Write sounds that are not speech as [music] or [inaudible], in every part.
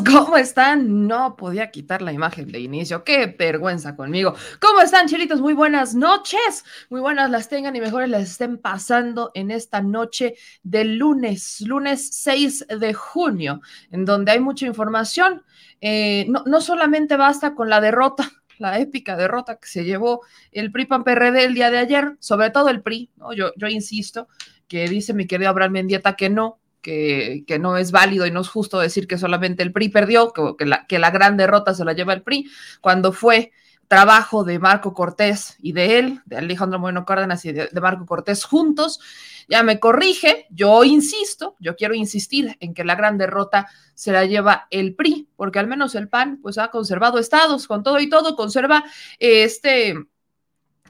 ¿cómo están? No podía quitar la imagen de inicio. Qué vergüenza conmigo. ¿Cómo están, chilitos? Muy buenas noches. Muy buenas las tengan y mejores las estén pasando en esta noche del lunes, lunes 6 de junio, en donde hay mucha información. Eh, no, no solamente basta con la derrota [laughs] la épica derrota que se llevó el PRI PAN PRD el día de ayer, sobre todo el PRI, ¿no? Yo, yo insisto que dice mi querido Abraham Mendieta que no, que, no es válido y no es justo decir que solamente el PRI perdió, que, la, que la gran derrota se la lleva el PRI, cuando fue trabajo de Marco Cortés y de él, de Alejandro Moreno Cárdenas y de, Marco Cortés juntos, ya me corrige, yo insisto, yo quiero insistir en que la gran derrota se la lleva el PRI, porque al menos el PAN pues ha conservado estados, con todo y todo, conserva este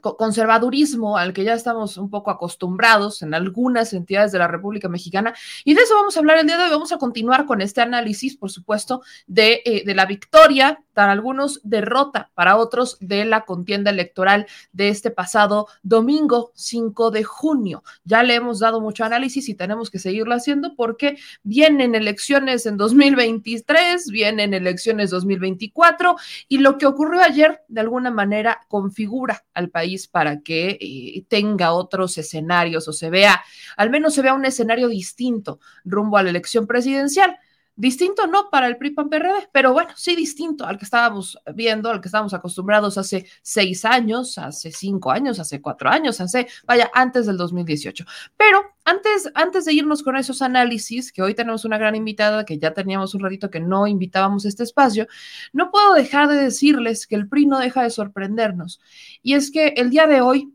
conservadurismo al que ya estamos un poco acostumbrados en algunas entidades de la República Mexicana. Y de eso vamos a hablar el día de hoy. Vamos a continuar con este análisis, por supuesto, de, eh, de la victoria, para algunos derrota, para otros de la contienda electoral de este pasado domingo 5 de junio. Ya le hemos dado mucho análisis y tenemos que seguirlo haciendo porque vienen elecciones en 2023, vienen elecciones 2024 y lo que ocurrió ayer de alguna manera configura al país para que eh, tenga otros escenarios o se vea, al menos se vea un escenario distinto rumbo a la elección presidencial. Distinto no para el PRI PAN pero bueno, sí distinto al que estábamos viendo, al que estábamos acostumbrados hace seis años, hace cinco años, hace cuatro años, hace, vaya, antes del 2018. Pero antes, antes de irnos con esos análisis, que hoy tenemos una gran invitada, que ya teníamos un ratito que no invitábamos a este espacio, no puedo dejar de decirles que el PRI no deja de sorprendernos. Y es que el día de hoy,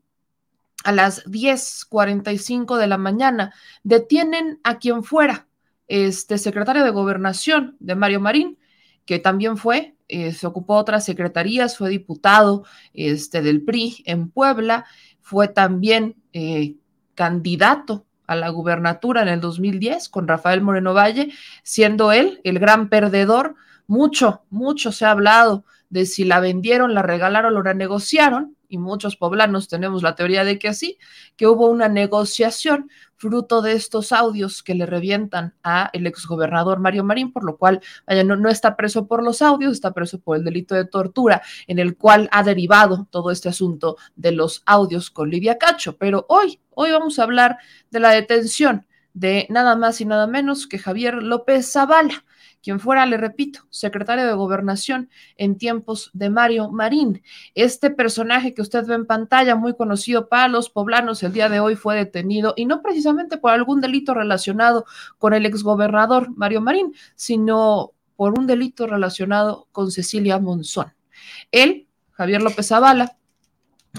a las 10:45 de la mañana, detienen a quien fuera este secretario de gobernación de Mario Marín, que también fue, eh, se ocupó otras secretarías, fue diputado este, del PRI en Puebla, fue también eh, candidato a la gubernatura en el 2010 con Rafael Moreno Valle, siendo él el gran perdedor. Mucho, mucho se ha hablado de si la vendieron, la regalaron, la negociaron y muchos poblanos tenemos la teoría de que así, que hubo una negociación fruto de estos audios que le revientan a el exgobernador Mario Marín, por lo cual vaya, no, no está preso por los audios, está preso por el delito de tortura, en el cual ha derivado todo este asunto de los audios con Lidia Cacho. Pero hoy, hoy vamos a hablar de la detención de nada más y nada menos que Javier López Zavala quien fuera, le repito, secretario de gobernación en tiempos de Mario Marín. Este personaje que usted ve en pantalla, muy conocido para los poblanos, el día de hoy fue detenido y no precisamente por algún delito relacionado con el exgobernador Mario Marín, sino por un delito relacionado con Cecilia Monzón. Él, Javier López Zavala,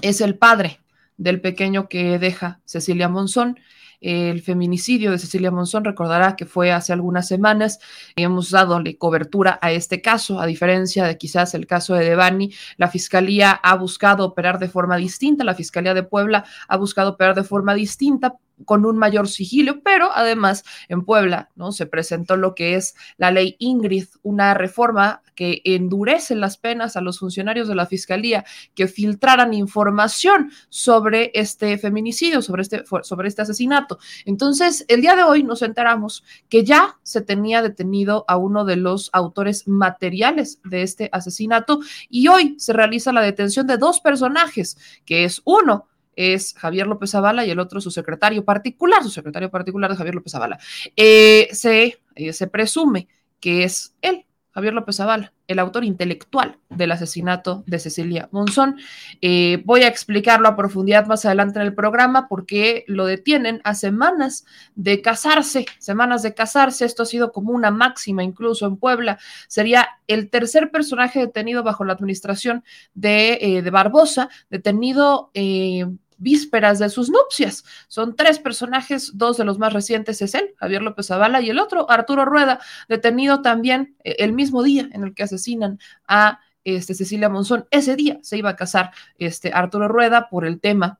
es el padre del pequeño que deja Cecilia Monzón el feminicidio de Cecilia Monzón. Recordará que fue hace algunas semanas. Hemos dado cobertura a este caso, a diferencia de quizás el caso de Devani. La fiscalía ha buscado operar de forma distinta. La fiscalía de Puebla ha buscado operar de forma distinta con un mayor sigilo, pero además en Puebla, ¿no? Se presentó lo que es la ley Ingrid, una reforma que endurece las penas a los funcionarios de la fiscalía que filtraran información sobre este feminicidio, sobre este, sobre este asesinato. Entonces, el día de hoy nos enteramos que ya se tenía detenido a uno de los autores materiales de este asesinato y hoy se realiza la detención de dos personajes, que es uno, es Javier López Zavala y el otro su secretario particular, su secretario particular de Javier López Zavala. Eh, se, eh, se presume que es él, Javier López Zavala, el autor intelectual del asesinato de Cecilia Monzón. Eh, voy a explicarlo a profundidad más adelante en el programa porque lo detienen a semanas de casarse, semanas de casarse. Esto ha sido como una máxima incluso en Puebla. Sería el tercer personaje detenido bajo la administración de, de Barbosa, detenido vísperas de sus nupcias. Son tres personajes, dos de los más recientes es él, Javier López Zavala, y el otro, Arturo Rueda, detenido también eh, el mismo día en el que asesinan a este, Cecilia Monzón. Ese día se iba a casar este, Arturo Rueda por el tema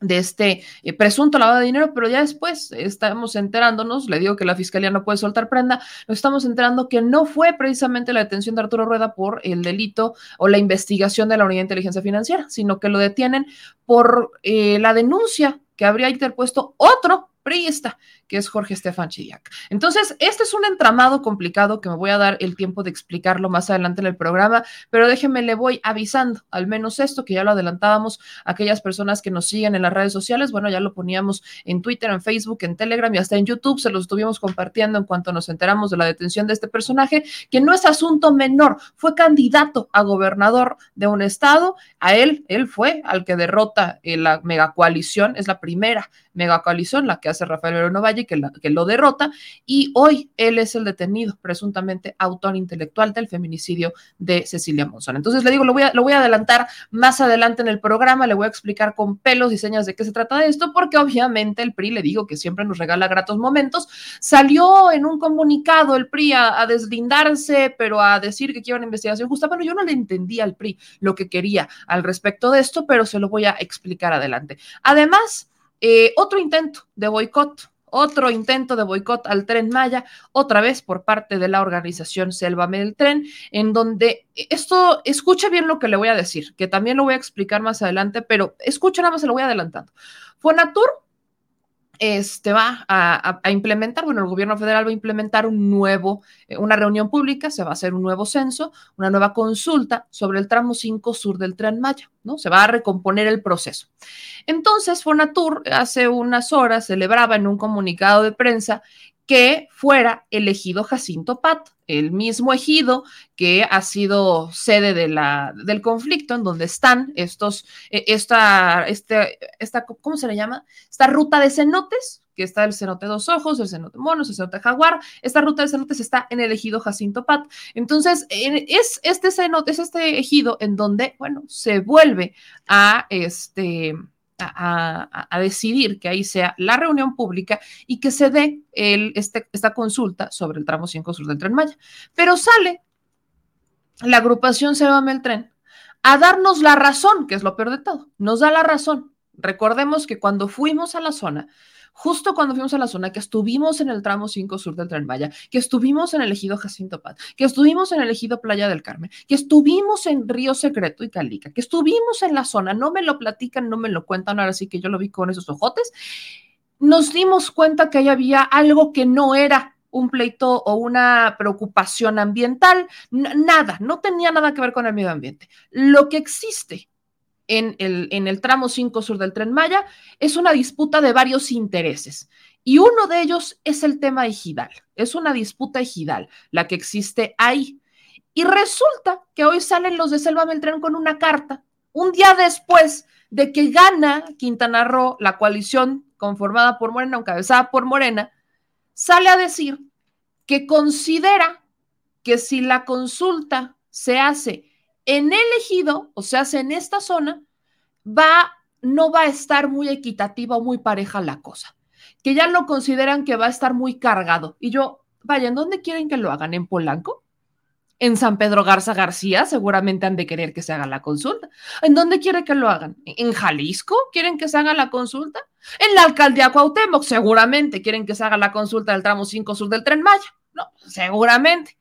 de este eh, presunto lavado de dinero, pero ya después estamos enterándonos, le digo que la fiscalía no puede soltar prenda, nos estamos enterando que no fue precisamente la detención de Arturo Rueda por el delito o la investigación de la Unidad de Inteligencia Financiera, sino que lo detienen por eh, la denuncia que habría interpuesto otro priista, que es Jorge Estefan Chillac. Entonces, este es un entramado complicado que me voy a dar el tiempo de explicarlo más adelante en el programa, pero déjenme, le voy avisando, al menos esto, que ya lo adelantábamos a aquellas personas que nos siguen en las redes sociales, bueno, ya lo poníamos en Twitter, en Facebook, en Telegram y hasta en YouTube, se los estuvimos compartiendo en cuanto nos enteramos de la detención de este personaje, que no es asunto menor, fue candidato a gobernador de un estado, a él, él fue al que derrota la megacoalición, es la primera megacoalición, la que hace Rafael Verano Valle, que, que lo derrota, y hoy él es el detenido, presuntamente autor intelectual del feminicidio de Cecilia Monzón. Entonces le digo, lo voy, a, adelantar más adelante en el programa, le voy a explicar con pelos y señas de qué se trata de esto, porque obviamente el PRI, le digo que siempre nos regala gratos momentos, salió en un comunicado el PRI a, deslindarse, pero a decir que quiere una investigación justa. Bueno, yo no le entendía al PRI lo que quería al respecto de esto, pero se lo voy a explicar adelante. Además, eh, otro intento de boicot, otro intento de boicot al tren Maya, otra vez por parte de la organización Sélvame el Tren, en donde esto, escucha bien lo que le voy a decir, que también lo voy a explicar más adelante, pero escucha nada más, se lo voy adelantando. Fonatur este va a, implementar, bueno, el gobierno federal va a implementar un nuevo, eh, una reunión pública, se va a hacer un nuevo censo, una nueva consulta sobre el tramo 5 sur del Tren Maya, ¿no? Se va a recomponer el proceso. Entonces, Fonatur hace unas horas celebraba en un comunicado de prensa que fuera elegido Jacinto Pat, el mismo ejido que ha sido sede del conflicto en donde están estos, eh, esta, este, esta, ¿cómo se le llama? Esta ruta de cenotes, que está el cenote dos ojos, el cenote monos, el cenote jaguar. Esta ruta de cenotes está en el ejido Jacinto Pat. Entonces, es este cenote, es este ejido en donde, bueno, se vuelve a este a, decidir que ahí sea la reunión pública y que se dé este, esta consulta sobre el tramo 5 sur del tren Maya. Pero sale la agrupación Se el tren a darnos la razón, que es lo peor de todo, nos da la razón. Recordemos que cuando fuimos a la zona, justo cuando fuimos a la zona, que estuvimos en el tramo 5 sur del Tren Maya, que estuvimos en el ejido Jacinto Paz, que estuvimos en el ejido Playa del Carmen, que estuvimos en Río Secreto y Calica, que estuvimos en la zona, no me lo platican, no me lo cuentan, ahora sí que yo lo vi con esos ojotes, nos dimos cuenta que ahí había algo que no era un pleito o una preocupación ambiental, nada, no tenía nada que ver con el medio ambiente. Lo que existe en el, tramo 5 sur del tren Maya es una disputa de varios intereses. Y uno de ellos es el tema ejidal. Es una disputa ejidal la que existe ahí. Y resulta que hoy salen los de Selva Beltrán con una carta, un día después de que gana Quintana Roo, la coalición conformada por Morena, encabezada por Morena, sale a decir que considera que si la consulta se hace en el ejido, o sea, en esta zona, va, no va a estar muy equitativa o muy pareja la cosa, que ya lo consideran que va a estar muy cargado. Y yo, vaya, ¿en dónde quieren que lo hagan? ¿En Polanco? En San Pedro Garza García seguramente han de querer que se haga la consulta. ¿En dónde quiere que lo hagan? ¿En Jalisco quieren que se haga la consulta? En la alcaldía Cuauhtémoc seguramente quieren que se haga la consulta del tramo 5 sur del Tren Maya. No, seguramente.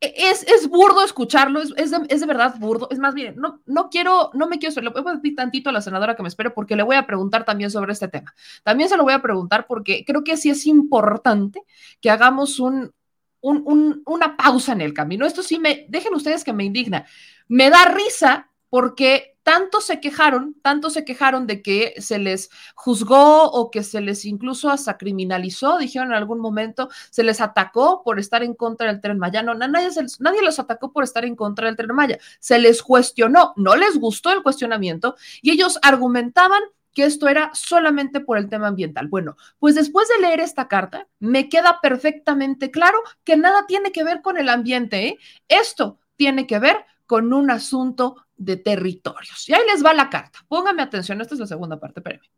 Es, es, burdo escucharlo, es, es, de, es, de, verdad burdo. Es más bien, no, no quiero, no me quiero, le voy a pedir tantito a la senadora que me espere porque le voy a preguntar también sobre este tema. También se lo voy a preguntar porque creo que sí es importante que hagamos un, un, un, una pausa en el camino. Esto sí me, dejen ustedes que me indigna. Me da risa porque tanto se quejaron, tanto se quejaron de que se les juzgó o que se les incluso hasta criminalizó, dijeron en algún momento, se les atacó por estar en contra del tren Maya. No, nadie, nadie los atacó por estar en contra del tren Maya, se les cuestionó, no les gustó el cuestionamiento y ellos argumentaban que esto era solamente por el tema ambiental. Bueno, pues después de leer esta carta, me queda perfectamente claro que nada tiene que ver con el ambiente. ¿eh? Esto tiene que ver con un asunto de territorios. Y ahí les va la carta. Pónganme atención, esta es la segunda parte, espérenme.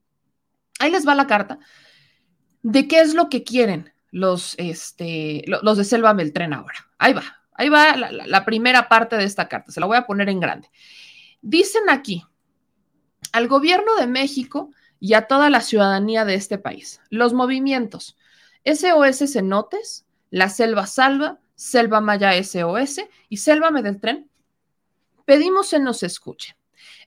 Ahí les va la carta de qué es lo que quieren los, este, los de Selva Beltrán ahora. Ahí va, ahí va la, primera parte de esta carta, se la voy a poner en grande. Dicen aquí, al gobierno de México y a toda la ciudadanía de este país, los movimientos SOS Cenotes, la Selva Salva, Selva Maya SOS y Selva Tren pedimos se nos escuche.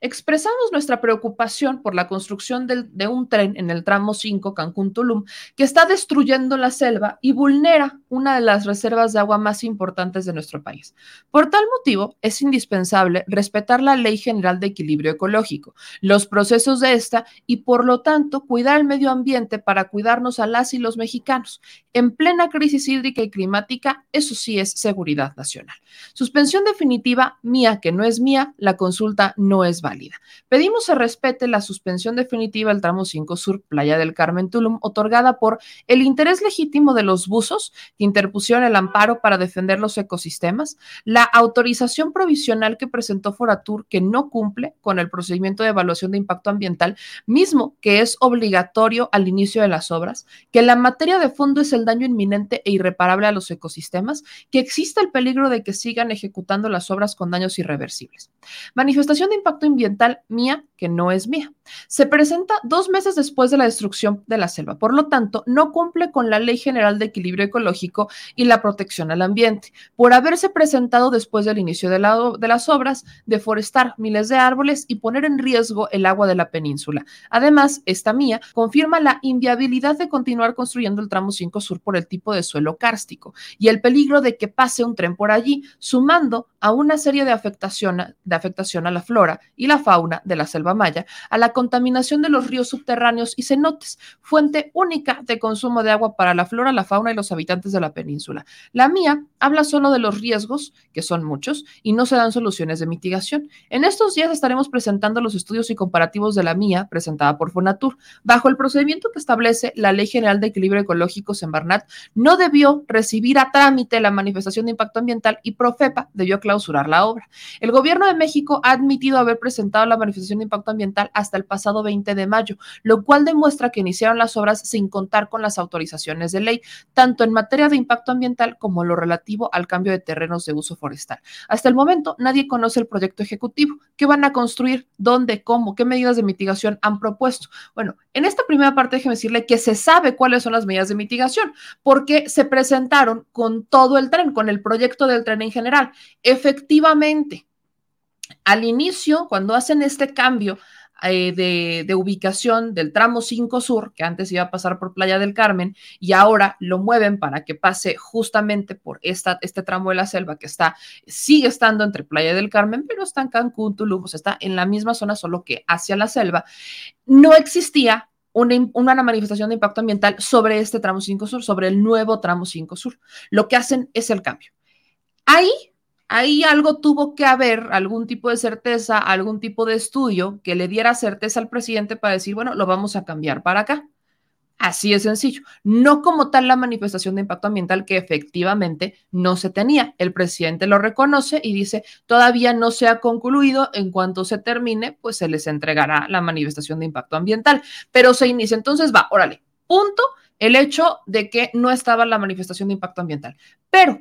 Expresamos nuestra preocupación por la construcción de un tren en el tramo 5 Cancún-Tulum que está destruyendo la selva y vulnera una de las reservas de agua más importantes de nuestro país. Por tal motivo, es indispensable respetar la Ley General de Equilibrio Ecológico, los procesos de esta y, por lo tanto, cuidar el medio ambiente para cuidarnos a las y los mexicanos. En plena crisis hídrica y climática, eso sí es seguridad nacional. Suspensión definitiva mía, que no es mía, la consulta no es válida. Pedimos se respete la suspensión definitiva del tramo 5 Sur, Playa del Carmen Tulum, otorgada por el interés legítimo de los buzos que interpusieron el amparo para defender los ecosistemas, la autorización provisional que presentó Foratur que no cumple con el procedimiento de evaluación de impacto ambiental, mismo que es obligatorio al inicio de las obras, que la materia de fondo es el daño inminente e irreparable a los ecosistemas, que existe el peligro de que sigan ejecutando las obras con daños irreversibles. Manifestación de impacto ambiental mía que no es mía. Se presenta dos meses después de la destrucción de la selva, por lo tanto, no cumple con la Ley General de Equilibrio Ecológico y la protección al ambiente, por haberse presentado después del inicio de, las obras, deforestar miles de árboles y poner en riesgo el agua de la península. Además, esta mía confirma la inviabilidad de continuar construyendo el tramo 5 sur por el tipo de suelo kárstico y el peligro de que pase un tren por allí, sumando a una serie de afectación, de afectación a la flora y la fauna de la selva maya, a la contaminación de los ríos subterráneos y cenotes, fuente única de consumo de agua para la flora, la fauna y los habitantes de la península. La mía habla solo de los riesgos, que son muchos, y no se dan soluciones de mitigación. En estos días estaremos presentando los estudios y comparativos de la mía, presentada por Fonatur. Bajo el procedimiento que establece la Ley General de Equilibrio Ecológico, Sembarnat no debió recibir a trámite la manifestación de impacto ambiental y Profepa debió clausurar la obra. El gobierno de México ha admitido haber presentado la manifestación de impacto ambiental hasta el pasado 20 de mayo, lo cual demuestra que iniciaron las obras sin contar con las autorizaciones de ley, tanto en materia de impacto ambiental como lo relativo al cambio de terrenos de uso forestal. Hasta el momento, nadie conoce el proyecto ejecutivo. ¿Qué van a construir? ¿Dónde? ¿Cómo? ¿Qué medidas de mitigación han propuesto? Bueno, en esta primera parte déjeme decirle que se sabe cuáles son las medidas de mitigación, porque se presentaron con todo el tren, con el proyecto del tren en general. Efectivamente, al inicio, cuando hacen este cambio eh, de, ubicación del tramo 5 Sur, que antes iba a pasar por Playa del Carmen, y ahora lo mueven para que pase justamente por esta, este tramo de la selva que está, sigue estando entre Playa del Carmen, pero está en Cancún, Tulum, está en la misma zona, solo que hacia la selva. No existía una, una, manifestación de impacto ambiental sobre este tramo 5 Sur, sobre el nuevo tramo 5 Sur. Lo que hacen es el cambio. Ahí ahí algo tuvo que haber, algún tipo de certeza, algún tipo de estudio que le diera certeza al presidente para decir, bueno, lo vamos a cambiar para acá. Así es sencillo. No como tal la manifestación de impacto ambiental que efectivamente no se tenía. El presidente lo reconoce y dice, todavía no se ha concluido, en cuanto se termine, pues se les entregará la manifestación de impacto ambiental. Pero se inicia, entonces va, órale, punto, el hecho de que no estaba la manifestación de impacto ambiental. Pero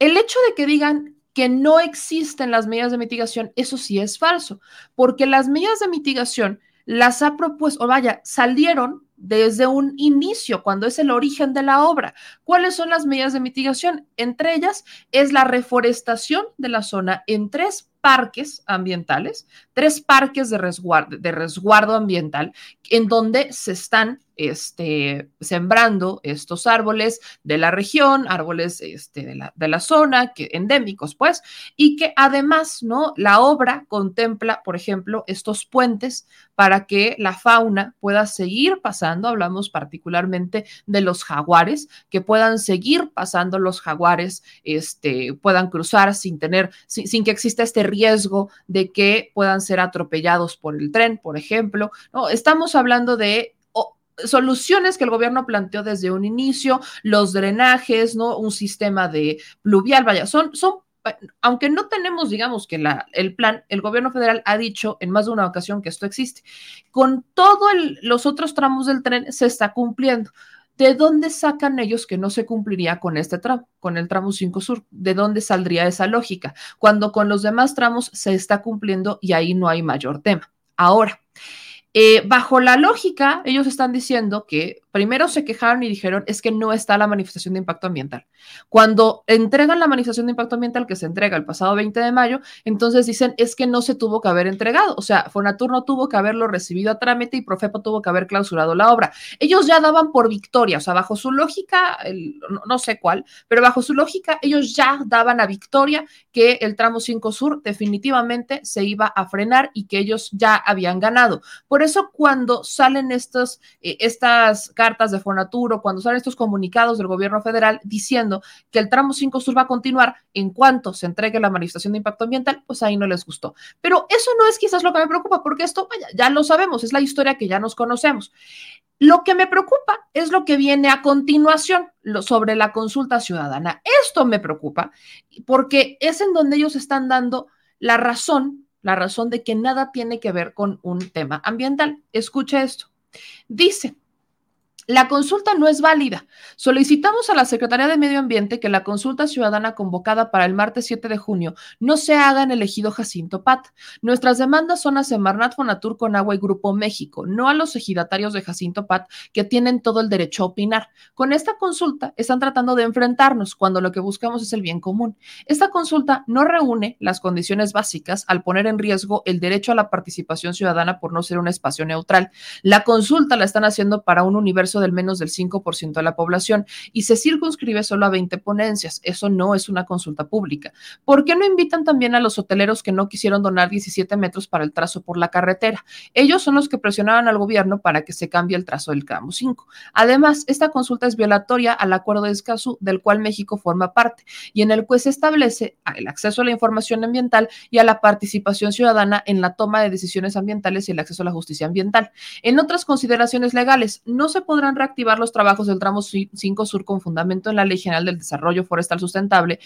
el hecho de que digan que no existen las medidas de mitigación, eso sí es falso, porque las medidas de mitigación las ha propuesto, o vaya, salieron desde un inicio, cuando es el origen de la obra. ¿Cuáles son las medidas de mitigación? Entre ellas es la reforestación de la zona en tres parques ambientales, tres parques de resguardo, de resguardo ambiental, en donde se están este, sembrando estos árboles de la región, árboles este, de, la, de la zona, que, endémicos, pues, y que además, ¿no? La obra contempla, por ejemplo, estos puentes para que la fauna pueda seguir pasando, hablamos particularmente de los jaguares, que puedan seguir pasando los jaguares, este, puedan cruzar sin tener, sin, que exista este riesgo de que puedan ser atropellados por el tren, por ejemplo, ¿no? Estamos hablando de soluciones que el gobierno planteó desde un inicio, los drenajes, ¿no? Un sistema de pluvial, vaya, son, son aunque no tenemos, digamos, que el plan, el gobierno federal ha dicho en más de una ocasión que esto existe. Con todos los otros tramos del tren se está cumpliendo. ¿De dónde sacan ellos que no se cumpliría con este tramo, con el tramo 5 Sur? ¿De dónde saldría esa lógica? Cuando con los demás tramos se está cumpliendo y ahí no hay mayor tema. Ahora, Eh, bajo la lógica, ellos están diciendo que primero se quejaron y dijeron es que no está la manifestación de impacto ambiental. Cuando entregan la manifestación de impacto ambiental que se entrega el pasado 20 de mayo, entonces dicen es que no se tuvo que haber entregado. O sea, Fonatur no tuvo que haberlo recibido a trámite y Profepo tuvo que haber clausurado la obra. Ellos ya daban por victoria, o sea, bajo su lógica, no, sé cuál, pero bajo su lógica, ellos ya daban a victoria que el tramo 5 sur definitivamente se iba a frenar y que ellos ya habían ganado. Por eso cuando salen eh, estas cartas de Fonaturo, cuando salen estos comunicados del gobierno federal diciendo que el tramo 5 sur va a continuar en cuanto se entregue la manifestación de impacto ambiental, pues ahí no les gustó. Pero eso no es quizás lo que me preocupa, porque esto, ya lo sabemos, es la historia que ya nos conocemos. Lo que me preocupa es lo que viene a continuación sobre la consulta ciudadana. Esto me preocupa porque es en donde ellos están dando la razón, la razón de que nada tiene que ver con un tema ambiental. Escucha esto. Dice, la consulta no es válida. Solicitamos a la Secretaría de Medio Ambiente que la consulta ciudadana convocada para el martes 7 de junio no se haga en el ejido Jacinto Pat. Nuestras demandas son a Semarnat Fonatur con Agua y Grupo México, no a los ejidatarios de Jacinto Pat que tienen todo el derecho a opinar. Con esta consulta están tratando de enfrentarnos cuando lo que buscamos es el bien común. Esta consulta no reúne las condiciones básicas al poner en riesgo el derecho a la participación ciudadana por no ser un espacio neutral. La consulta la están haciendo para un universo del menos del 5% de la población y se circunscribe solo a 20 ponencias. Eso no es una consulta pública. ¿Por qué no invitan también a los hoteleros que no quisieron donar 17 metros para el trazo por la carretera? Ellos son los que presionaban al gobierno para que se cambie el trazo del tramo 5. Además, esta consulta es violatoria al acuerdo de Escazú, del cual México forma parte, y en el cual se establece el acceso a la información ambiental y a la participación ciudadana en la toma de decisiones ambientales y el acceso a la justicia ambiental. En otras consideraciones legales, no se podrá reactivar los trabajos del tramo 5 Sur con fundamento en la Ley General del Desarrollo Forestal Sustentable,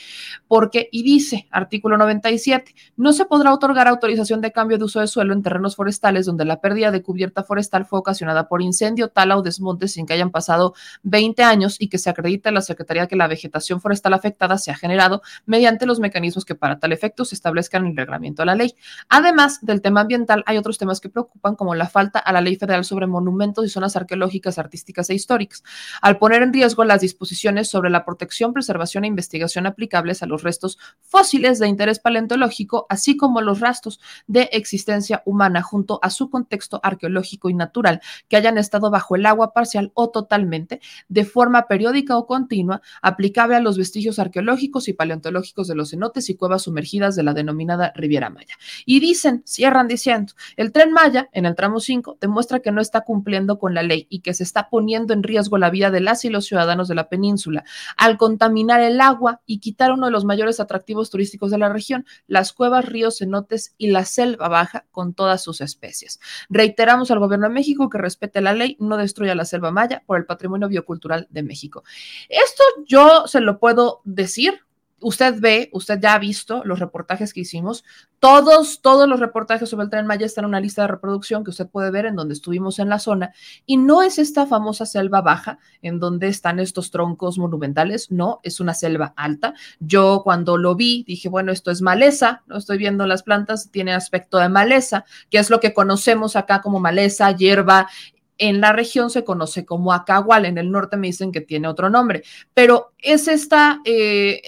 porque, y dice, artículo 97, no se podrá otorgar autorización de cambio de uso de suelo en terrenos forestales donde la pérdida de cubierta forestal fue ocasionada por incendio, tala o desmonte sin que hayan pasado 20 años y que se acredite a la Secretaría que la vegetación forestal afectada se ha generado mediante los mecanismos que para tal efecto se establezcan en el reglamento de la ley. Además del tema ambiental, hay otros temas que preocupan, como la falta a la Ley Federal sobre Monumentos y Zonas Arqueológicas, Artísticas e históricas, al poner en riesgo las disposiciones sobre la protección, preservación e investigación aplicables a los restos fósiles de interés paleontológico, así como los rastros de existencia humana junto a su contexto arqueológico y natural que hayan estado bajo el agua parcial o totalmente, de forma periódica o continua, aplicable a los vestigios arqueológicos y paleontológicos de los cenotes y cuevas sumergidas de la denominada Riviera Maya. Y dicen, cierran diciendo, el tren Maya en el tramo 5 demuestra que no está cumpliendo con la ley y que se está en riesgo la vida de las y los ciudadanos de la península al contaminar el agua y quitar uno de los mayores atractivos turísticos de la región, las cuevas, ríos, cenotes y la selva baja con todas sus especies. Reiteramos al gobierno de México que respete la ley, no destruya la selva maya por el patrimonio biocultural de México. Esto yo se lo puedo decir usted ve, usted ya ha visto los reportajes que hicimos. Todos, todos los reportajes sobre el tren Maya están en una lista de reproducción que usted puede ver en donde estuvimos en la zona. Y no es esta famosa selva baja en donde están estos troncos monumentales, no, es una selva alta. Yo cuando lo vi dije, bueno, esto es maleza, no estoy viendo las plantas, tiene aspecto de maleza, que es lo que conocemos acá como maleza, hierba, en la región se conoce como Acahual, en el norte me dicen que tiene otro nombre, pero es esta, eh,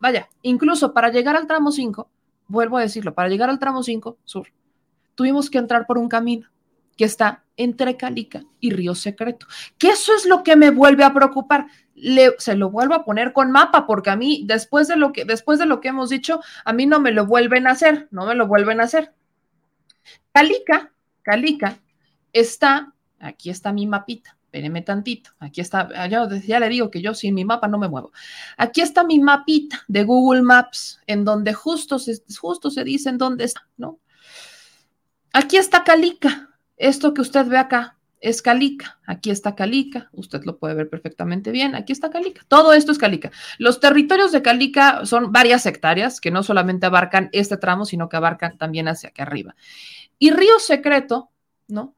vaya, incluso para llegar al tramo 5, vuelvo a decirlo, para llegar al tramo 5 sur, tuvimos que entrar por un camino que está entre Calica y Río Secreto, que eso es lo que me vuelve a preocupar. se lo vuelvo a poner con mapa porque a mí después de lo que después de lo que hemos dicho, a mí no me lo vuelven a hacer, no me lo vuelven a hacer. Calica, Calica está Aquí está mi mapita. Espéreme tantito. Aquí está, ah, ya, le digo que yo sin mi mapa no me muevo. Aquí está mi mapita de Google Maps, en donde justo se, justo se dice en dónde está, ¿no? Aquí está Calica. Esto que usted ve acá es Calica. Aquí está Calica. Usted lo puede ver perfectamente bien. Aquí está Calica. Todo esto es Calica. Los territorios de Calica son varias hectáreas que no solamente abarcan este tramo, sino que abarcan también hacia aquí arriba. Y Río Secreto, ¿no?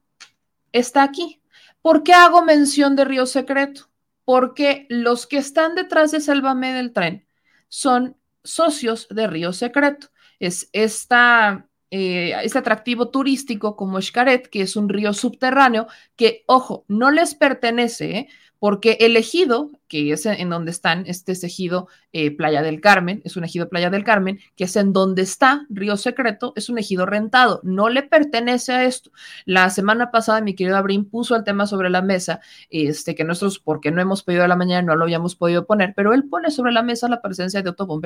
Está aquí. ¿Por qué hago mención de Río Secreto? Porque los que están detrás de Sálvame del tren son socios de Río Secreto. Es esta eh, este atractivo turístico como Xcaret, que es un río subterráneo, que, ojo, no les pertenece, ¿eh? porque el ejido, que es en donde están, este es ejido eh, Playa del Carmen, es un ejido Playa del Carmen, que es en donde está Río Secreto, es un ejido rentado, no le pertenece a esto. La semana pasada mi querido Abrín puso el tema sobre la mesa, este, que nosotros, porque no hemos pedido a la mañana, no lo habíamos podido poner, pero él pone sobre la mesa la presencia de Otto von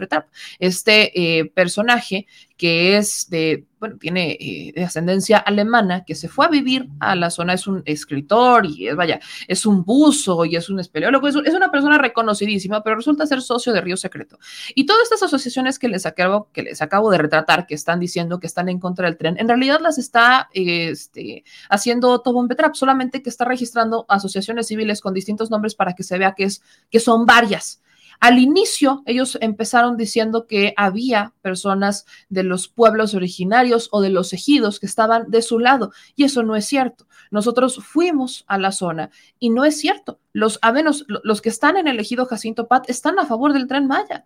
este eh, personaje que es de bueno, tiene eh, de ascendencia alemana, que se fue a vivir a la zona, es un escritor y es, vaya, es un buzo y es un espeleólogo, es, persona reconocidísima, pero resulta ser socio de Río Secreto. Y todas estas asociaciones que les acabo, que les acabo de retratar, que están diciendo que están en contra del tren, en realidad las está este, haciendo Tobon Betrap, solamente que está registrando asociaciones civiles con distintos nombres para que se vea que, es, que son varias. Al inicio, ellos empezaron diciendo que había personas de los pueblos originarios o de los ejidos que estaban de su lado, y eso no es cierto. Nosotros fuimos a la zona y no es cierto. Los, a menos, los que están en el ejido Jacinto Pat están a favor del tren Maya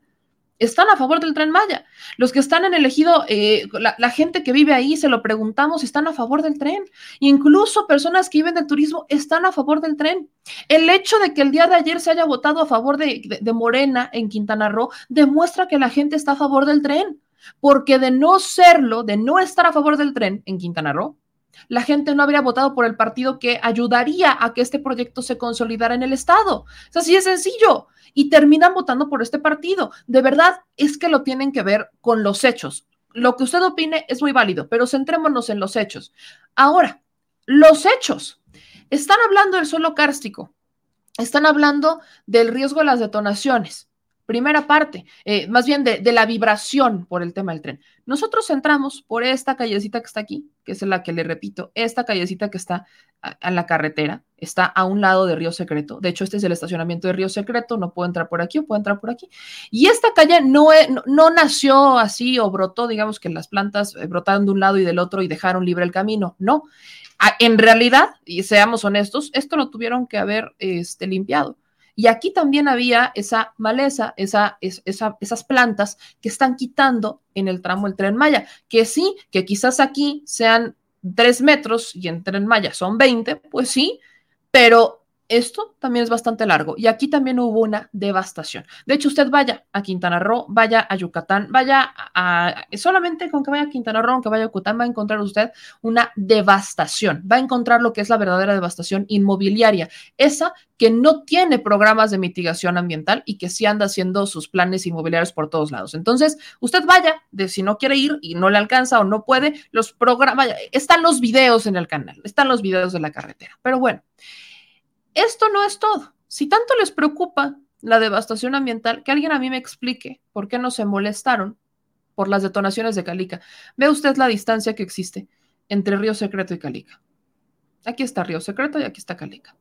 están a favor del tren Maya. Los que están en el ejido, eh, la, gente que vive ahí, se lo preguntamos, están a favor del tren. Incluso personas que viven del turismo están a favor del tren. El hecho de que el día de ayer se haya votado a favor de, de Morena en Quintana Roo demuestra que la gente está a favor del tren. Porque de no serlo, de no estar a favor del tren en Quintana Roo, la gente no habría votado por el partido que ayudaría a que este proyecto se consolidara en el Estado. Es así de sencillo. Y terminan votando por este partido. De verdad es que lo tienen que ver con los hechos. Lo que usted opine es muy válido, pero centrémonos en los hechos. Ahora, los hechos. Están hablando del suelo kárstico. Están hablando del riesgo de las detonaciones primera parte, eh, más bien de, la vibración por el tema del tren. Nosotros entramos por esta callecita que está aquí, es la que le repito, esta callecita que está a, la carretera, está a un lado de Río Secreto. De hecho, este es el estacionamiento de Río Secreto, no puedo entrar por aquí o puedo entrar por aquí. Y esta calle no, no, nació así o brotó, digamos que las plantas eh, brotaron de un lado y del otro y dejaron libre el camino, no. en realidad, y seamos honestos, esto lo tuvieron que haber este, limpiado y aquí también había esa maleza, esa, esas plantas que están quitando en el tramo del tren Maya, que sí, que quizás aquí sean tres metros y en tren Maya son 20, pues sí, pero esto también es bastante largo y aquí también hubo una devastación. De hecho, usted vaya a Quintana Roo, vaya a Yucatán, vaya a, solamente con que vaya a Quintana Roo, aunque vaya a Yucatán, va a encontrar usted una devastación. Va a encontrar lo que es la verdadera devastación inmobiliaria, esa que no tiene programas de mitigación ambiental y que sí anda haciendo sus planes inmobiliarios por todos lados. Entonces, usted vaya, de si no quiere ir y no le alcanza o no puede, los programas, están los videos en el canal, están los videos de la carretera. Pero bueno. Esto no es todo. Si tanto les preocupa la devastación ambiental, que alguien a mí me explique por qué no se molestaron por las detonaciones de Calica. Ve usted la distancia que existe entre Río Secreto y Calica. Aquí está Río Secreto y aquí está Calica.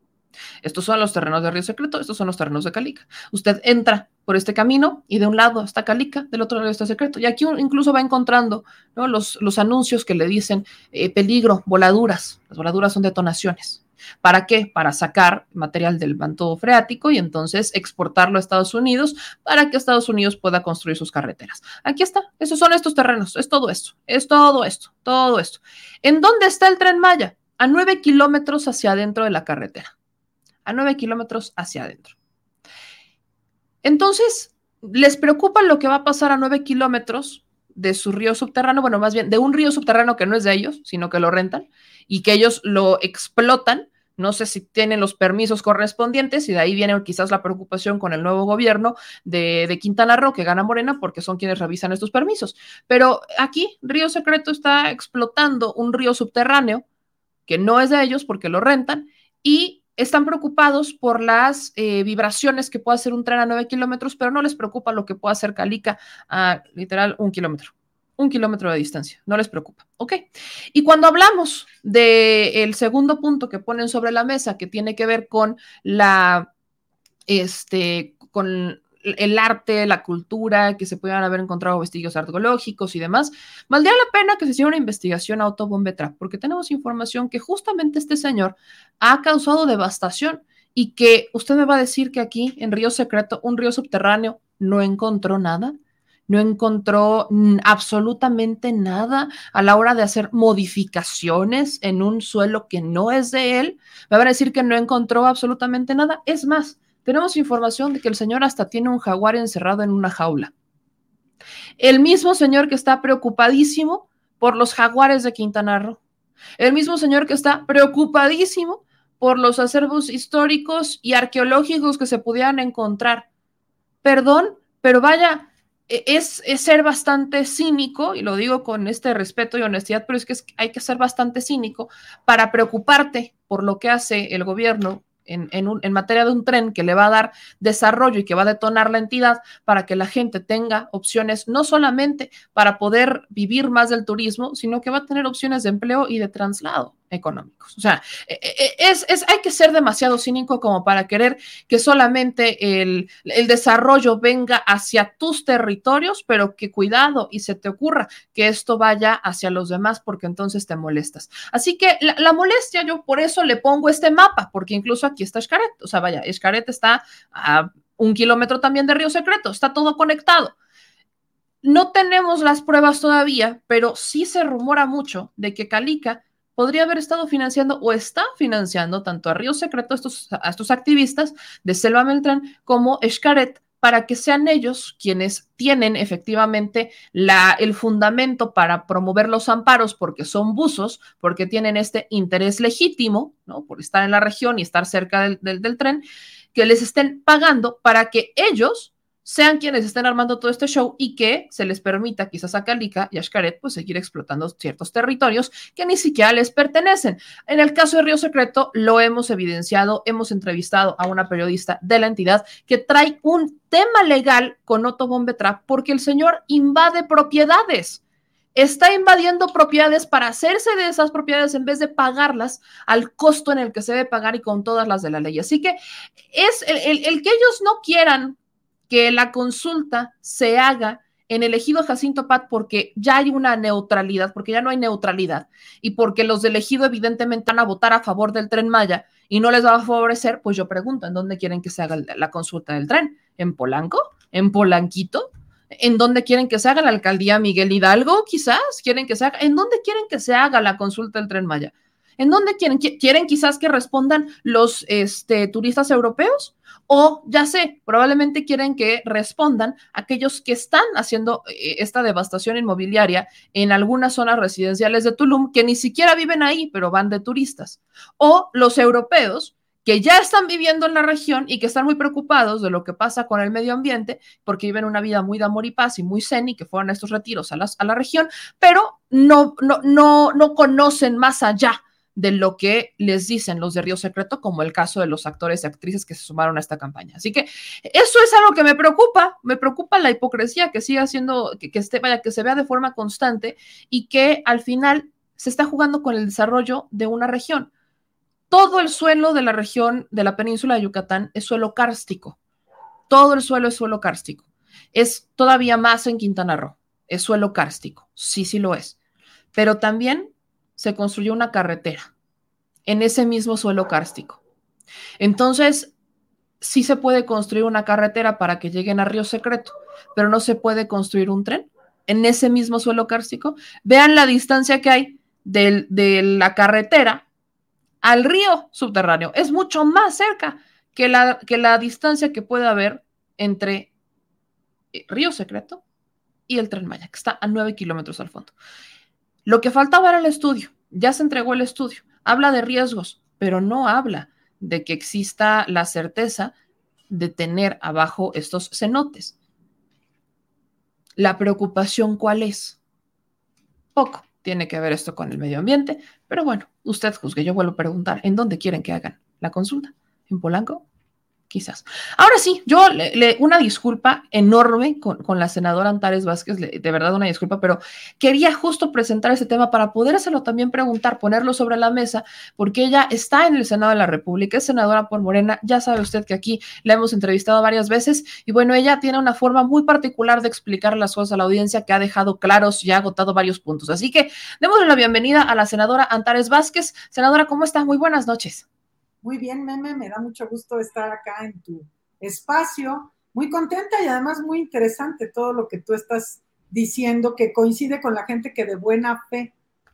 Estos son los terrenos de Río Secreto, estos son los terrenos de Calica. Usted entra por este camino y de un lado está Calica, del otro lado está Secreto. Y aquí incluso va encontrando los, anuncios que le dicen eh, peligro, voladuras. Las voladuras son detonaciones. ¿Para qué? Para sacar material del manto freático y entonces exportarlo a Estados Unidos para que Estados Unidos pueda construir sus carreteras. Aquí está, esos son estos terrenos, es todo esto, es todo esto, todo esto. ¿En dónde está el tren Maya? A nueve kilómetros hacia adentro de la carretera. A nueve kilómetros hacia adentro. Entonces, ¿les preocupa lo que va a pasar a nueve kilómetros de su río subterráneo? Bueno, más bien de un río subterráneo que no es de ellos, sino que lo rentan y que ellos lo explotan. No sé si tienen los permisos correspondientes y de ahí viene quizás la preocupación con el nuevo gobierno de, Quintana Roo que gana Morena porque son quienes revisan estos permisos. Pero aquí Río Secreto está explotando un río subterráneo que no es de ellos porque lo rentan y están preocupados por las eh, vibraciones que puede hacer un tren a 9 kilómetros, pero no les preocupa lo que pueda hacer Calica a literal un kilómetro un kilómetro de distancia, no les preocupa. ¿Ok? Y cuando hablamos del segundo punto que ponen sobre la mesa, que tiene que ver con la, este, con el arte, la cultura, que se pudieran haber encontrado vestigios arqueológicos y demás, valdría la pena que se hiciera una investigación a Otto porque tenemos información que justamente este señor ha causado devastación y que usted me va a decir que aquí en Río Secreto, un río subterráneo, no encontró nada no encontró absolutamente nada a la hora de hacer modificaciones en un suelo que no es de él. Me va a decir que no encontró absolutamente nada. Es más, tenemos información de que el señor hasta tiene un jaguar encerrado en una jaula. El mismo señor que está preocupadísimo por los jaguares de Quintana Roo. El mismo señor que está preocupadísimo por los acervos históricos y arqueológicos que se pudieran encontrar. Perdón, pero vaya, e, es, ser bastante cínico, y lo digo con este respeto y honestidad, pero es que hay que ser bastante cínico para preocuparte por lo que hace el gobierno en, en, materia de un tren que le va a dar desarrollo y que va a detonar la entidad para que la gente tenga opciones no solamente para poder vivir más del turismo, sino que va a tener opciones de empleo y de traslado económicos. O sea, e, e, es, es, hay que ser demasiado cínico como para querer que solamente el, el, desarrollo venga hacia tus territorios, pero que cuidado y se te ocurra que esto vaya hacia los demás porque entonces te molestas. Así que la, la molestia, yo por eso le pongo este mapa, porque incluso aquí está Escaret, o sea, vaya, Escaret está a un kilómetro también de Río Secreto, está todo conectado. No tenemos las pruebas todavía, pero sí se rumora mucho de que Calica podría haber estado financiando o está financiando tanto a Río Secreto, a estos, activistas de Selva Meltrán, como Escaret, para que sean ellos quienes tienen efectivamente el fundamento para promover los amparos porque son buzos, porque tienen este interés legítimo, ¿no? Por estar en la región y estar cerca del tren, que les estén pagando para que ellos sean quienes estén armando todo este show y que se les permita quizás a Calica y a pues seguir explotando ciertos territorios que ni siquiera les pertenecen. En el caso de Río Secreto lo hemos evidenciado, hemos entrevistado a una periodista de la entidad que trae un tema legal con Otto Bombetra porque el señor invade propiedades está invadiendo propiedades para hacerse de esas propiedades en vez de pagarlas al costo en el que se debe pagar y con todas las de la ley. Así que es el que ellos no quieran que la consulta se haga en el ejido Jacinto Pat porque ya hay una neutralidad, porque ya no hay neutralidad y porque los del ejido evidentemente van a votar a favor del tren Maya y no les va a favorecer, pues yo pregunto, ¿en dónde quieren que se haga la consulta del tren? ¿En Polanco? ¿En Polanquito? ¿En dónde quieren que se haga la alcaldía Miguel Hidalgo? Quizás quieren que se haga. ¿En dónde quieren que se haga la consulta del tren Maya? ¿En dónde quieren? ¿Quieren quizás que respondan los este, turistas europeos? O ya sé, probablemente quieren que respondan aquellos que están haciendo eh, esta devastación inmobiliaria en algunas zonas residenciales de Tulum que ni siquiera viven ahí, pero van de turistas. O los europeos que ya están viviendo en la región y que están muy preocupados de lo que pasa con el medio ambiente, porque viven una vida muy de amor y paz y muy zen y que fueron a estos retiros a, a la región, pero no, no, no, no conocen más allá de lo que les dicen los de Río Secreto, como el caso de los actores y actrices que se sumaron a esta campaña. Así que eso es algo que me preocupa, me preocupa la hipocresía que siga haciendo, que, que esté, vaya, que se vea de forma constante y que al final se está jugando con el desarrollo de una región. Todo el suelo de la región de la península de Yucatán es suelo kárstico. Todo el suelo es suelo kárstico. Es todavía más en Quintana Roo. Es suelo kárstico. Sí, sí lo es. Pero también se construyó una carretera en ese mismo suelo kárstico. Entonces, sí se puede construir una carretera para que lleguen a Río Secreto, pero no se puede construir un tren en ese mismo suelo kárstico. Vean la distancia que hay de la carretera al río subterráneo. Es mucho más cerca que la, distancia que puede haber entre eh, Río Secreto y el tren Maya, que está a nueve kilómetros al fondo. Lo que faltaba era el estudio, ya se entregó el estudio, habla de riesgos, pero no habla de que exista la certeza de tener abajo estos cenotes. La preocupación, ¿cuál es? Poco tiene que ver esto con el medio ambiente, pero bueno, usted juzgue. Yo vuelvo a preguntar, ¿en dónde quieren que hagan la consulta? ¿En Polanco? Quizás. Ahora sí, yo le, una disculpa enorme con, la senadora Antares Vázquez, de verdad una disculpa, pero quería justo presentar ese tema para podérselo también preguntar, ponerlo sobre la mesa, porque ella está en el Senado de la República, es senadora por Morena, ya sabe usted que aquí la hemos entrevistado varias veces, y bueno, ella tiene una forma muy particular de explicar las cosas a la audiencia que ha dejado claros y ha agotado varios puntos. Así que démosle la bienvenida a la senadora Antares Vázquez. Senadora, ¿cómo está? Muy buenas noches. Muy bien, Meme, me da mucho gusto estar acá en tu espacio. muy contenta y además muy interesante todo lo que tú estás diciendo, que coincide con la gente que de buena fe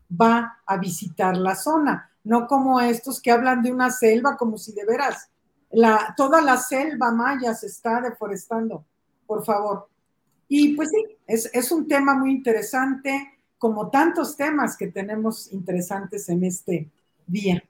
va a visitar la zona, no como estos que hablan de una selva como si de veras la, toda la selva maya se está deforestando, por favor. Y pues sí, es, es un tema muy interesante, como tantos temas que tenemos interesantes en este día.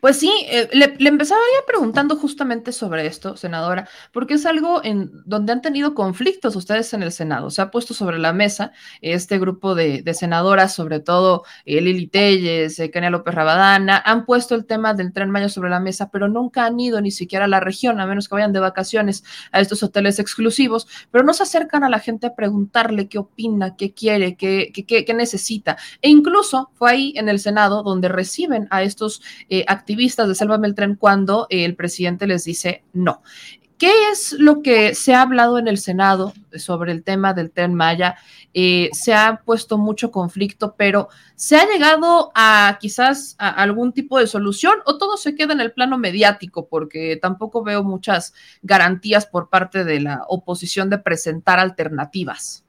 Pues sí, eh, le, le, empezaría preguntando justamente sobre esto, senadora, porque es algo en donde han tenido conflictos ustedes en el Senado. Se ha puesto sobre la mesa este grupo de, senadoras, sobre todo eh, Lili Telles, eh, Kenia López Rabadana, han puesto el tema del tren Mayo sobre la mesa, pero nunca han ido ni siquiera a la región, a menos que vayan de vacaciones a estos hoteles exclusivos, pero no se acercan a la gente a preguntarle qué opina, qué quiere, qué, qué, qué necesita. E incluso fue ahí en el Senado donde reciben a estos activistas de Selva Beltrán cuando el presidente les dice no. ¿Qué es lo que se ha hablado en el Senado sobre el tema del tren Maya? Eh, se ha puesto mucho conflicto, pero ¿se ha llegado a quizás a algún tipo de solución o todo se queda en el plano mediático? Porque tampoco veo muchas garantías por parte de la oposición de presentar alternativas.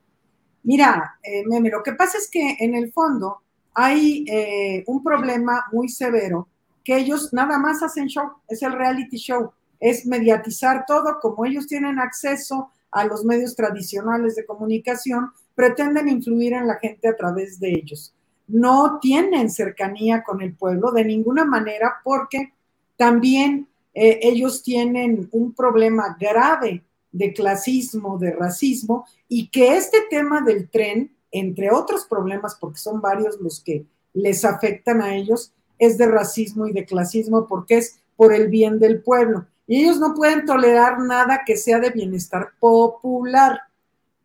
Mira, eh, Meme, lo que pasa es que en el fondo hay eh, un problema muy severo que ellos nada más hacen show, es el reality show, es mediatizar todo, como ellos tienen acceso a los medios tradicionales de comunicación, pretenden influir en la gente a través de ellos. No tienen cercanía con el pueblo de ninguna manera porque también eh, ellos tienen un problema grave de clasismo, de racismo, y que este tema del tren, entre otros problemas, porque son varios los que les afectan a ellos, es de racismo y de clasismo porque es por el bien del pueblo. Y ellos no pueden tolerar nada que sea de bienestar popular.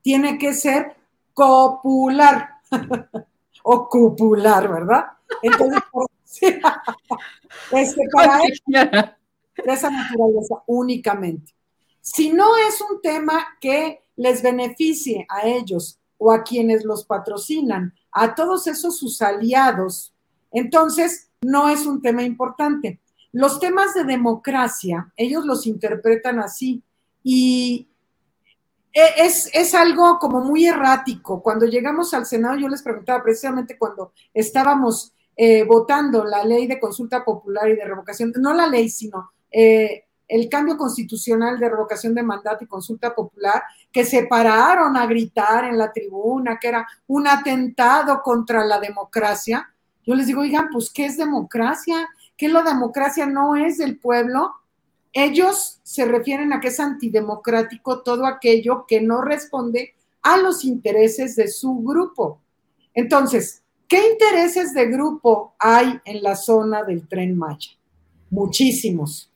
Tiene que ser copular [laughs] o cupular, ¿verdad? Entonces, [laughs] [laughs] este, para de esa naturaleza únicamente. Si no es un tema que les beneficie a ellos o a quienes los patrocinan, a todos esos sus aliados, entonces no es un tema importante. Los temas de democracia, ellos los interpretan así y e, es, algo como muy errático. Cuando llegamos al Senado, yo les preguntaba precisamente cuando estábamos eh, votando la ley de consulta popular y de revocación, no la ley, sino eh, el cambio constitucional de revocación de mandato y consulta popular, que se pararon a gritar en la tribuna que era un atentado contra la democracia. Yo les digo, oigan, pues, ¿qué es democracia? ¿Qué la democracia no es del pueblo? Ellos se refieren a que es antidemocrático todo aquello que no responde a los intereses de su grupo. Entonces, ¿qué intereses de grupo hay en la zona del tren Maya? Muchísimos.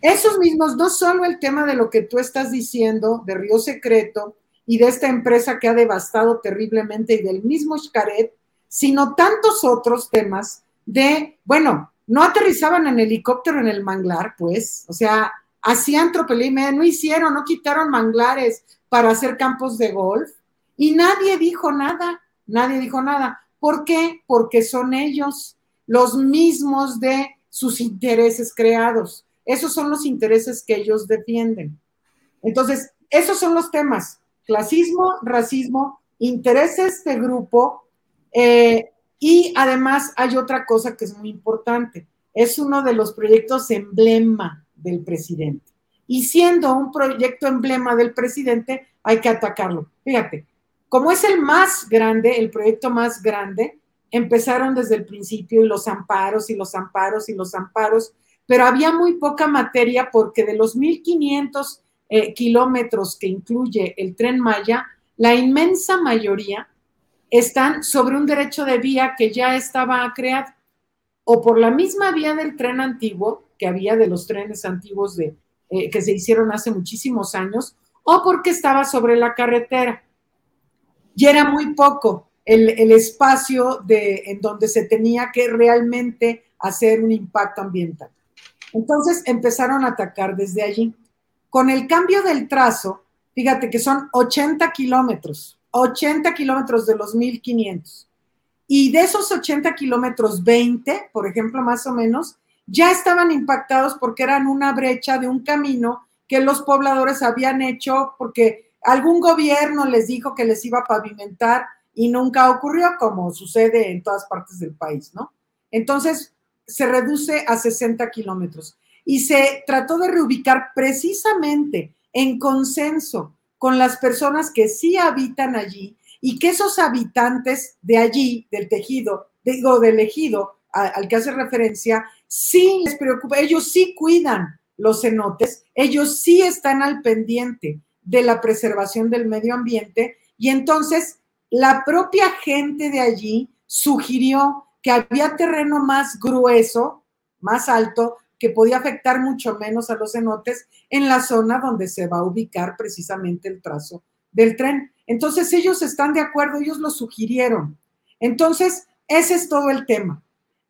Esos mismos, no solo el tema de lo que tú estás diciendo, de Río Secreto y de esta empresa que ha devastado terriblemente y del mismo Xcaret, sino tantos otros temas de, bueno, no aterrizaban en helicóptero en el manglar, pues, o sea, hacían tropelía no hicieron, no quitaron manglares para hacer campos de golf y nadie dijo nada, nadie dijo nada. ¿Por qué? Porque son ellos los mismos de sus intereses creados. Esos son los intereses que ellos defienden. Entonces, esos son los temas, clasismo, racismo, intereses de grupo eh, y además hay otra cosa que es muy importante. Es uno de los proyectos emblema del presidente. Y siendo un proyecto emblema del presidente, hay que atacarlo. Fíjate, como es el más grande, el proyecto más grande, empezaron desde el principio y los amparos y los amparos y los amparos, pero había muy poca materia porque de los 1.500 eh, kilómetros que incluye el tren Maya, la inmensa mayoría están sobre un derecho de vía que ya estaba creado, o por la misma vía del tren antiguo, que había de los trenes antiguos de, eh, que se hicieron hace muchísimos años, o porque estaba sobre la carretera. Y era muy poco el, el espacio de, en donde se tenía que realmente hacer un impacto ambiental. Entonces empezaron a atacar desde allí. Con el cambio del trazo, fíjate que son 80 kilómetros 80 kilómetros de los 1500. Y de esos 80 kilómetros, 20, por ejemplo, más o menos, ya estaban impactados porque eran una brecha de un camino que los pobladores habían hecho porque algún gobierno les dijo que les iba a pavimentar y nunca ocurrió, como sucede en todas partes del país, ¿no? Entonces, se reduce a 60 kilómetros y se trató de reubicar precisamente en consenso con las personas que sí habitan allí y que esos habitantes de allí, del tejido, digo, del ejido al que hace referencia, sí les preocupa, ellos sí cuidan los cenotes, ellos sí están al pendiente de la preservación del medio ambiente y entonces la propia gente de allí sugirió que había terreno más grueso, más alto, que podía afectar mucho menos a los cenotes en la zona donde se va a ubicar precisamente el trazo del tren. Entonces ellos están de acuerdo, ellos lo sugirieron. Entonces, ese es todo el tema.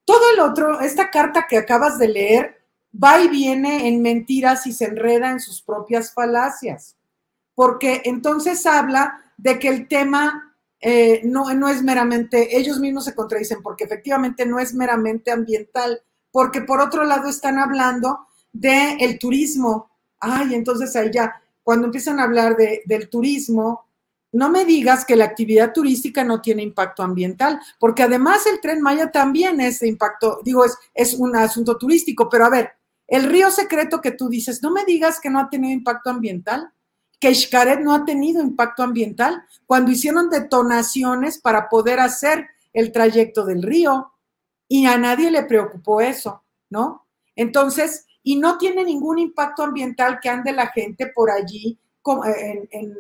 Todo el otro, esta carta que acabas de leer, va y viene en mentiras y se enreda en sus propias falacias, porque entonces habla de que el tema eh, no, no es meramente, ellos mismos se contradicen porque efectivamente no es meramente ambiental, porque por otro lado están hablando del el turismo. Ay, entonces ahí ya, cuando empiezan a hablar de, del turismo, no me digas que la actividad turística no tiene impacto ambiental, porque además el tren Maya también es de impacto, digo, es, es un asunto turístico, pero a ver, el río secreto que tú dices, no me digas que no ha tenido impacto ambiental que Xcaret no ha tenido impacto ambiental cuando hicieron detonaciones para poder hacer el trayecto del río y a nadie le preocupó eso, ¿no? Entonces, y no tiene ningún impacto ambiental que ande la gente por allí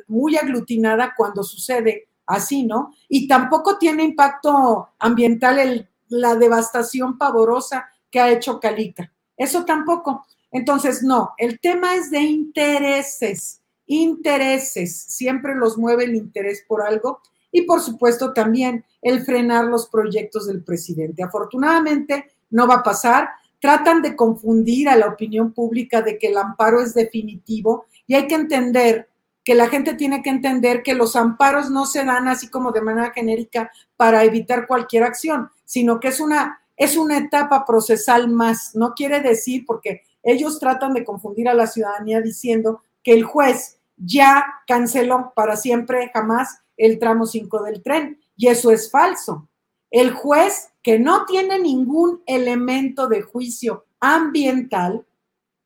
muy aglutinada cuando sucede así, ¿no? Y tampoco tiene impacto ambiental la devastación pavorosa que ha hecho Calica. Eso tampoco. Entonces, no, el tema es de intereses intereses, siempre los mueve el interés por algo y por supuesto también el frenar los proyectos del presidente. Afortunadamente no va a pasar, tratan de confundir a la opinión pública de que el amparo es definitivo y hay que entender que la gente tiene que entender que los amparos no se dan así como de manera genérica para evitar cualquier acción, sino que es una, es una etapa procesal más. No quiere decir, porque ellos tratan de confundir a la ciudadanía diciendo que el juez ya canceló para siempre jamás el tramo 5 del tren. Y eso es falso. El juez que no tiene ningún elemento de juicio ambiental,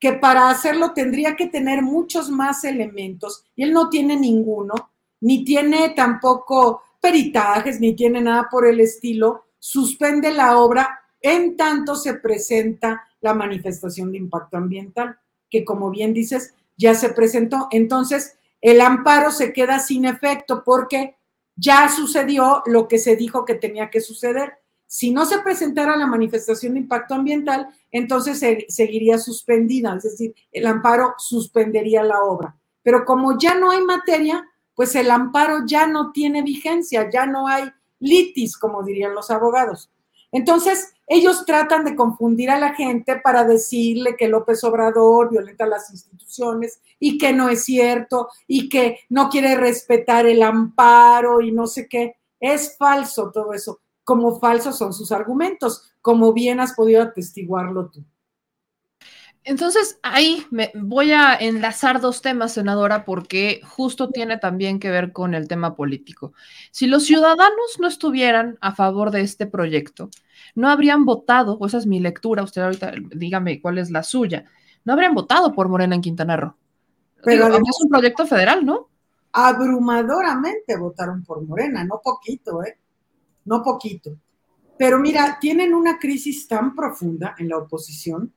que para hacerlo tendría que tener muchos más elementos, y él no tiene ninguno, ni tiene tampoco peritajes, ni tiene nada por el estilo, suspende la obra en tanto se presenta la manifestación de impacto ambiental, que como bien dices, ya se presentó. Entonces, el amparo se queda sin efecto porque ya sucedió lo que se dijo que tenía que suceder. Si no se presentara la manifestación de impacto ambiental, entonces seguiría suspendida, es decir, el amparo suspendería la obra. Pero como ya no hay materia, pues el amparo ya no tiene vigencia, ya no hay litis, como dirían los abogados. Entonces, ellos tratan de confundir a la gente para decirle que López Obrador violenta las instituciones y que no es cierto y que no quiere respetar el amparo y no sé qué. Es falso todo eso, como falsos son sus argumentos, como bien has podido atestiguarlo tú. Entonces, ahí me voy a enlazar dos temas, senadora, porque justo tiene también que ver con el tema político. Si los ciudadanos no estuvieran a favor de este proyecto, no habrían votado, o esa es mi lectura, usted ahorita dígame cuál es la suya, no habrían votado por Morena en Quintana Roo. Pero es un proyecto federal, ¿no? Abrumadoramente votaron por Morena, no poquito, ¿eh? No poquito. Pero mira, tienen una crisis tan profunda en la oposición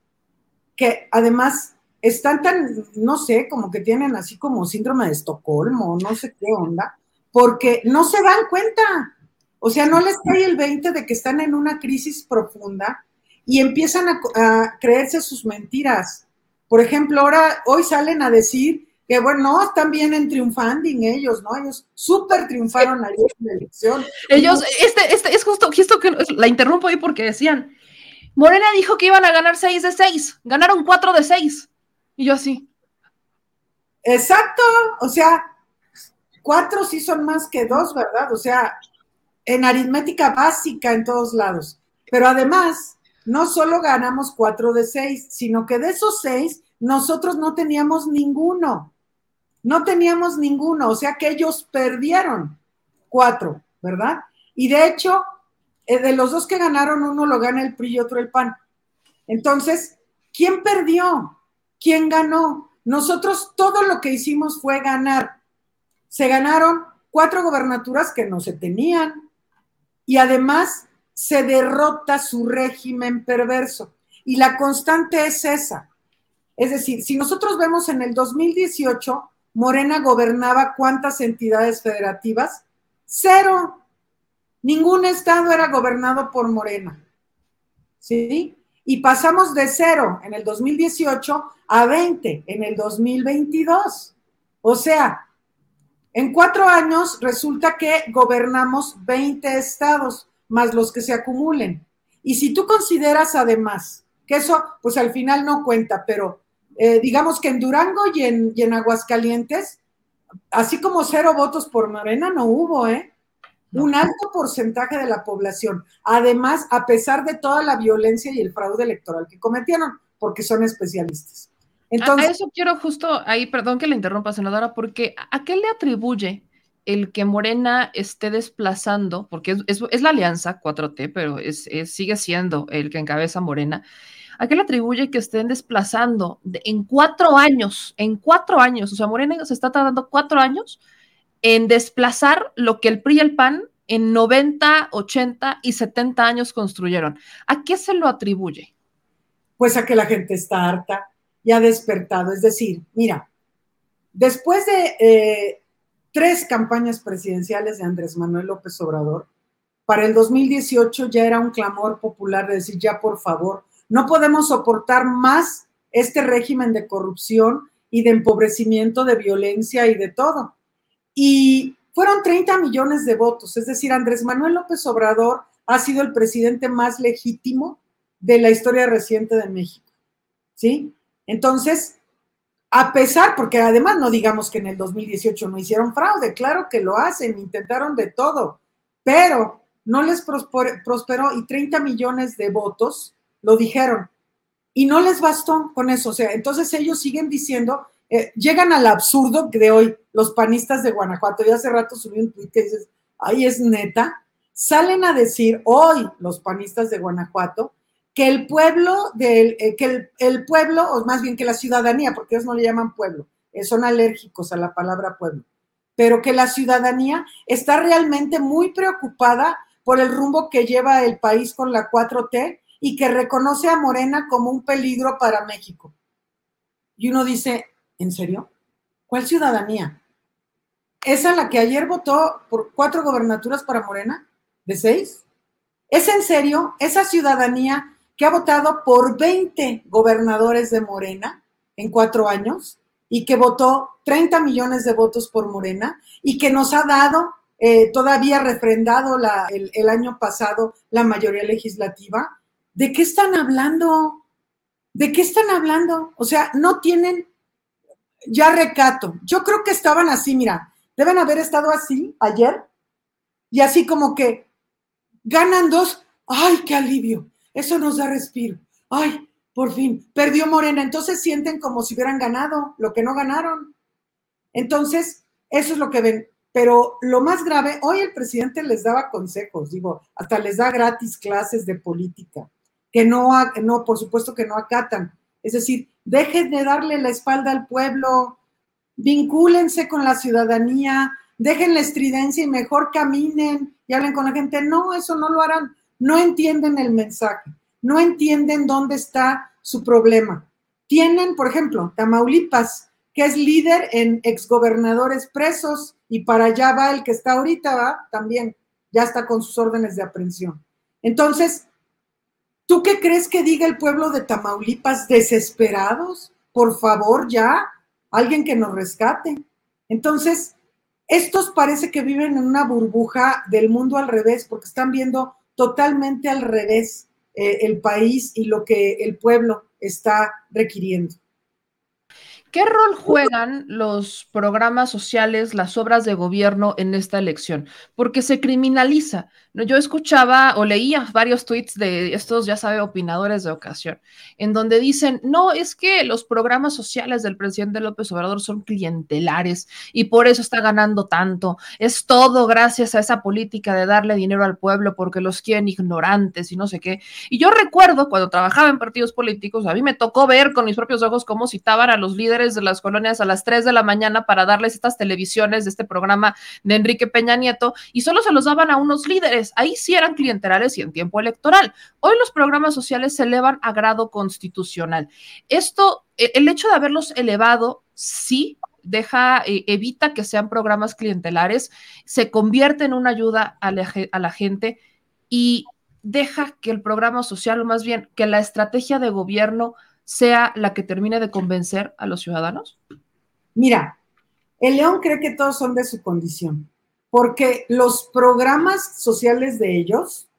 que además están tan, no sé, como que tienen así como síndrome de Estocolmo, no sé qué onda, porque no se dan cuenta. O sea, no les cae el 20 de que están en una crisis profunda y empiezan a, creerse sus mentiras. Por ejemplo, ahora, hoy salen a decir que, bueno, no, están bien en triunfanding ellos, ¿no? Ellos súper triunfaron ayer en la elección. Ellos, este, este, es justo, justo que la interrumpo ahí porque decían, Morena dijo que iban a ganar 6 de 6, ganaron 4 de 6. Y yo así. Exacto, o sea, 4 sí son más que 2, ¿verdad? O sea, en aritmética básica en todos lados. Pero además, no solo ganamos 4 de 6, sino que de esos 6 nosotros no teníamos ninguno. No teníamos ninguno, o sea que ellos perdieron cuatro, ¿verdad? Y de hecho, eh, de los dos que ganaron, uno lo gana el PRI y otro el PAN. Entonces, ¿quién perdió? ¿Quién ganó? Nosotros todo lo que hicimos fue ganar. Se ganaron cuatro gobernaturas que no se tenían y además se derrota su régimen perverso. Y la constante es esa. Es decir, si nosotros vemos en el 2018, Morena gobernaba cuántas entidades federativas? Cero. Ningún estado era gobernado por Morena. ¿Sí? Y pasamos de cero en el 2018 a 20 en el 2022. O sea, en cuatro años resulta que gobernamos 20 estados, más los que se acumulen. Y si tú consideras además que eso, pues al final no cuenta, pero eh, digamos que en Durango y en, y en Aguascalientes, así como cero votos por Morena, no hubo, ¿eh? Un alto porcentaje de la población. Además, a pesar de toda la violencia y el fraude electoral que cometieron, porque son especialistas. Entonces, a, eso quiero justo ahí, perdón que le interrumpa, senadora, porque ¿a qué le atribuye el que Morena esté desplazando, porque es, la alianza 4T, pero es, sigue siendo el que encabeza Morena, ¿a qué le atribuye que estén desplazando en cuatro años, en cuatro años, o sea, Morena se está tardando cuatro años en desplazar lo que el PRI y el PAN en 90, 80 y 70 años construyeron. ¿A qué se lo atribuye? Pues a que la gente está harta y ha despertado. Es decir, mira, después de eh, tres campañas presidenciales de Andrés Manuel López Obrador, para el 2018 ya era un clamor popular de decir, ya por favor, no podemos soportar más este régimen de corrupción y de empobrecimiento, de violencia y de todo. Y fueron 30 millones de votos, es decir, Andrés Manuel López Obrador ha sido el presidente más legítimo de la historia reciente de México. ¿Sí? Entonces, a pesar, porque además no digamos que en el 2018 no hicieron fraude, claro que lo hacen, intentaron de todo, pero no les prosperó y 30 millones de votos lo dijeron. Y no les bastó con eso, o sea, entonces ellos siguen diciendo eh, llegan al absurdo de hoy los panistas de Guanajuato. Yo hace rato subí un tweet que dices, ay, es neta. Salen a decir hoy los panistas de Guanajuato que el pueblo del, eh, que el, pueblo, o más bien que la ciudadanía, porque ellos no le llaman pueblo, eh, son alérgicos a la palabra pueblo, pero que la ciudadanía está realmente muy preocupada por el rumbo que lleva el país con la 4T y que reconoce a Morena como un peligro para México. Y uno dice, ¿En serio? ¿Cuál ciudadanía? ¿Esa la que ayer votó por cuatro gobernaturas para Morena? ¿De seis? ¿Es en serio esa ciudadanía que ha votado por 20 gobernadores de Morena en cuatro años y que votó 30 millones de votos por Morena y que nos ha dado eh, todavía refrendado el, el año pasado la mayoría legislativa? ¿De qué están hablando? ¿De qué están hablando? O sea, no tienen ya recato. Yo creo que estaban así, mira, deben haber estado así ayer y así como que ganan dos, ay, qué alivio, eso nos da respiro, ay, por fin, perdió Morena, entonces sienten como si hubieran ganado lo que no ganaron. Entonces, eso es lo que ven. Pero lo más grave, hoy el presidente les daba consejos, digo, hasta les da gratis clases de política, que no, no, por supuesto que no acatan. Es decir, dejen de darle la espalda al pueblo, vincúlense con la ciudadanía, dejen la estridencia y mejor caminen y hablen con la gente. No, eso no lo harán. No entienden el mensaje, no entienden dónde está su problema. Tienen, por ejemplo, Tamaulipas, que es líder en exgobernadores presos y para allá va el que está ahorita, va también, ya está con sus órdenes de aprehensión. Entonces, ¿Tú qué crees que diga el pueblo de Tamaulipas desesperados? Por favor, ya, alguien que nos rescate. Entonces, estos parece que viven en una burbuja del mundo al revés, porque están viendo totalmente al revés eh, el país y lo que el pueblo está requiriendo. ¿Qué rol juegan los programas sociales, las obras de gobierno en esta elección? Porque se criminaliza. Yo escuchaba o leía varios tweets de estos, ya sabe, opinadores de ocasión, en donde dicen, no, es que los programas sociales del presidente López Obrador son clientelares y por eso está ganando tanto. Es todo gracias a esa política de darle dinero al pueblo porque los quieren ignorantes y no sé qué. Y yo recuerdo cuando trabajaba en partidos políticos, a mí me tocó ver con mis propios ojos cómo citaban a los líderes de las colonias a las 3 de la mañana para darles estas televisiones de este programa de Enrique Peña Nieto y solo se los daban a unos líderes. Ahí sí eran clientelares y en tiempo electoral. Hoy los programas sociales se elevan a grado constitucional. Esto, e, el hecho de haberlos elevado, sí deja, e, evita que sean programas clientelares, se convierte en una ayuda a la, a la gente y deja que el programa social, o más bien que la estrategia de gobierno sea la que termine de convencer a los ciudadanos? Mira, el león cree que todos son de su condición, porque los programas sociales de ellos,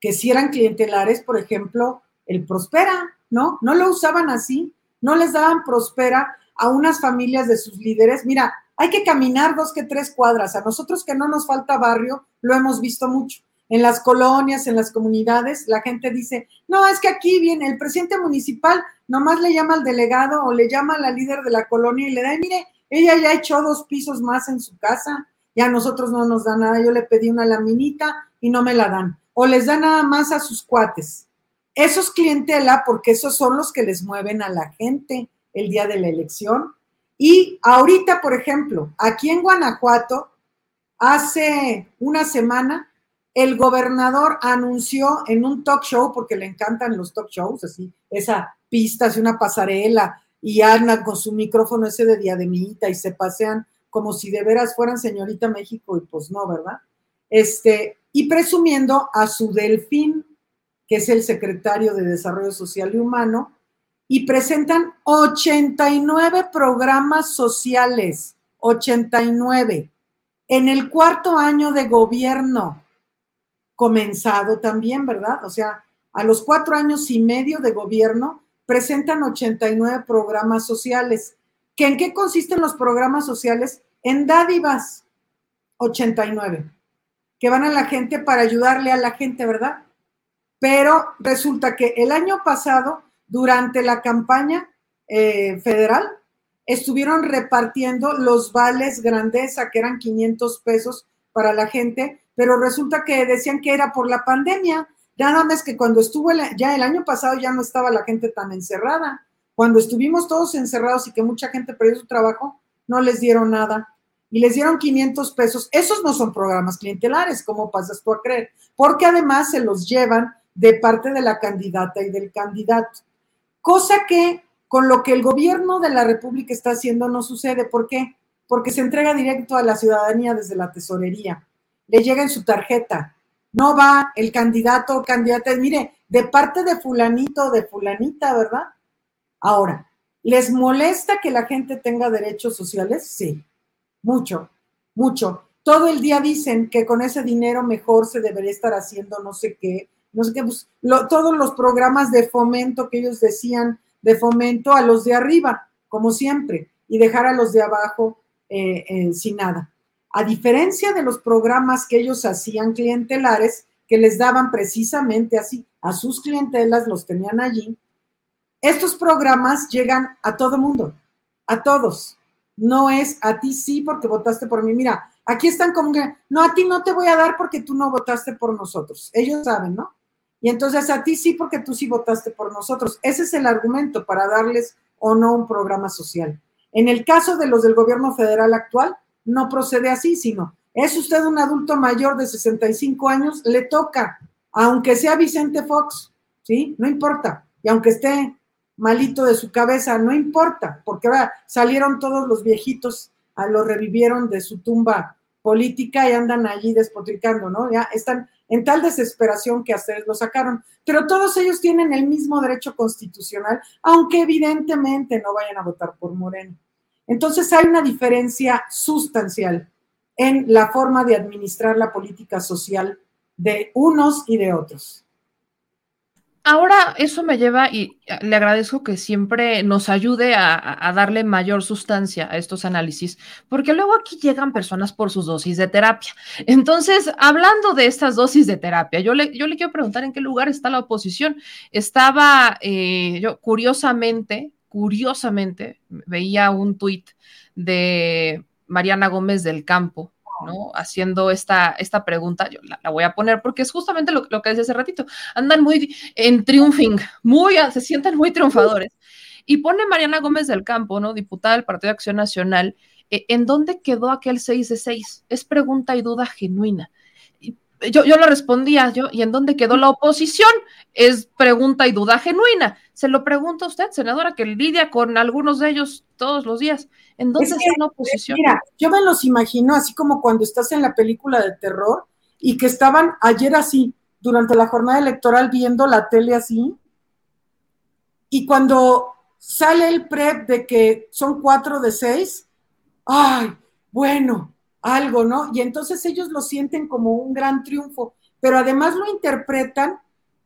que si eran clientelares, por ejemplo, el Prospera, ¿no? No lo usaban así, no les daban Prospera a unas familias de sus líderes. Mira, hay que caminar dos que tres cuadras. A nosotros que no nos falta barrio, lo hemos visto mucho en las colonias, en las comunidades, la gente dice, no, es que aquí viene el presidente municipal, nomás le llama al delegado o le llama a la líder de la colonia y le da, mire, ella ya echó dos pisos más en su casa, ya a nosotros no nos da nada, yo le pedí una laminita y no me la dan, o les da nada más a sus cuates. Eso es clientela porque esos son los que les mueven a la gente el día de la elección. Y ahorita, por ejemplo, aquí en Guanajuato, hace una semana, el gobernador anunció en un talk show, porque le encantan los talk shows, así, esa pista, así una pasarela, y andan con su micrófono ese de diademita y se pasean como si de veras fueran señorita México, y pues no, ¿verdad? Este, y presumiendo a su delfín, que es el secretario de Desarrollo Social y Humano, y presentan 89 programas sociales, 89, en el cuarto año de gobierno comenzado también, ¿verdad? O sea, a los cuatro años y medio de gobierno presentan 89 programas sociales. ¿Que ¿En qué consisten los programas sociales? En dádivas, 89, que van a la gente para ayudarle a la gente, ¿verdad? Pero resulta que el año pasado, durante la campaña eh, federal, estuvieron repartiendo los vales grandeza, que eran 500 pesos para la gente, pero resulta que decían que era por la pandemia. Nada más que cuando estuvo ya el año pasado ya no estaba la gente tan encerrada. Cuando estuvimos todos encerrados y que mucha gente perdió su trabajo, no les dieron nada. Y les dieron 500 pesos. Esos no son programas clientelares, ¿cómo pasas tú a creer? Porque además se los llevan de parte de la candidata y del candidato. Cosa que con lo que el gobierno de la República está haciendo no sucede. ¿Por qué? Porque se entrega directo a la ciudadanía desde la tesorería le llega en su tarjeta. No va el candidato o candidata, mire, de parte de fulanito o de fulanita, ¿verdad? Ahora, ¿les molesta que la gente tenga derechos sociales? Sí, mucho, mucho. Todo el día dicen que con ese dinero mejor se debería estar haciendo no sé qué, no sé qué, pues, todos los programas de fomento que ellos decían, de fomento a los de arriba, como siempre, y dejar a los de abajo eh, eh, sin nada a diferencia de los programas que ellos hacían clientelares, que les daban precisamente así a sus clientelas, los tenían allí, estos programas llegan a todo mundo, a todos. No es a ti sí porque votaste por mí. Mira, aquí están como que, no, a ti no te voy a dar porque tú no votaste por nosotros. Ellos saben, ¿no? Y entonces a ti sí porque tú sí votaste por nosotros. Ese es el argumento para darles o no un programa social. En el caso de los del gobierno federal actual, no procede así, sino es usted un adulto mayor de 65 años, le toca, aunque sea Vicente Fox, ¿sí? No importa. Y aunque esté malito de su cabeza, no importa, porque salieron todos los viejitos, a lo revivieron de su tumba política y andan allí despotricando, ¿no? Ya están en tal desesperación que hasta lo sacaron. Pero todos ellos tienen el mismo derecho constitucional, aunque evidentemente no vayan a votar por Moreno. Entonces hay una diferencia sustancial en la forma de administrar la política social de unos y de otros. Ahora eso me lleva y le agradezco que siempre nos ayude a, darle mayor sustancia a estos análisis, porque luego aquí llegan personas por sus dosis de terapia. Entonces, hablando de estas dosis de terapia, yo le, quiero preguntar en qué lugar está la oposición. Estaba, eh, yo curiosamente, curiosamente, veía un tuit de Mariana Gómez del Campo, ¿no? Haciendo esta, esta pregunta, yo la, voy a poner porque es justamente lo, que decía hace ratito, andan muy en triunfing, muy, se sienten muy triunfadores. Y pone Mariana Gómez del Campo, ¿no? Diputada del Partido de Acción Nacional, eh, ¿en dónde quedó aquel 6 de 6? Es pregunta y duda genuina yo, yo lo respondía, yo, ¿y en dónde quedó la oposición? Es pregunta y duda genuina. Se lo pregunta a usted, senadora, que lidia con algunos de ellos todos los días. ¿En dónde está la oposición? Mira, yo me los imagino así como cuando estás en la película de terror y que estaban ayer así, durante la jornada electoral, viendo la tele así. Y cuando sale el prep de que son cuatro de seis, ay, bueno, algo, ¿no? Y entonces ellos lo sienten como un gran triunfo, pero además lo interpretan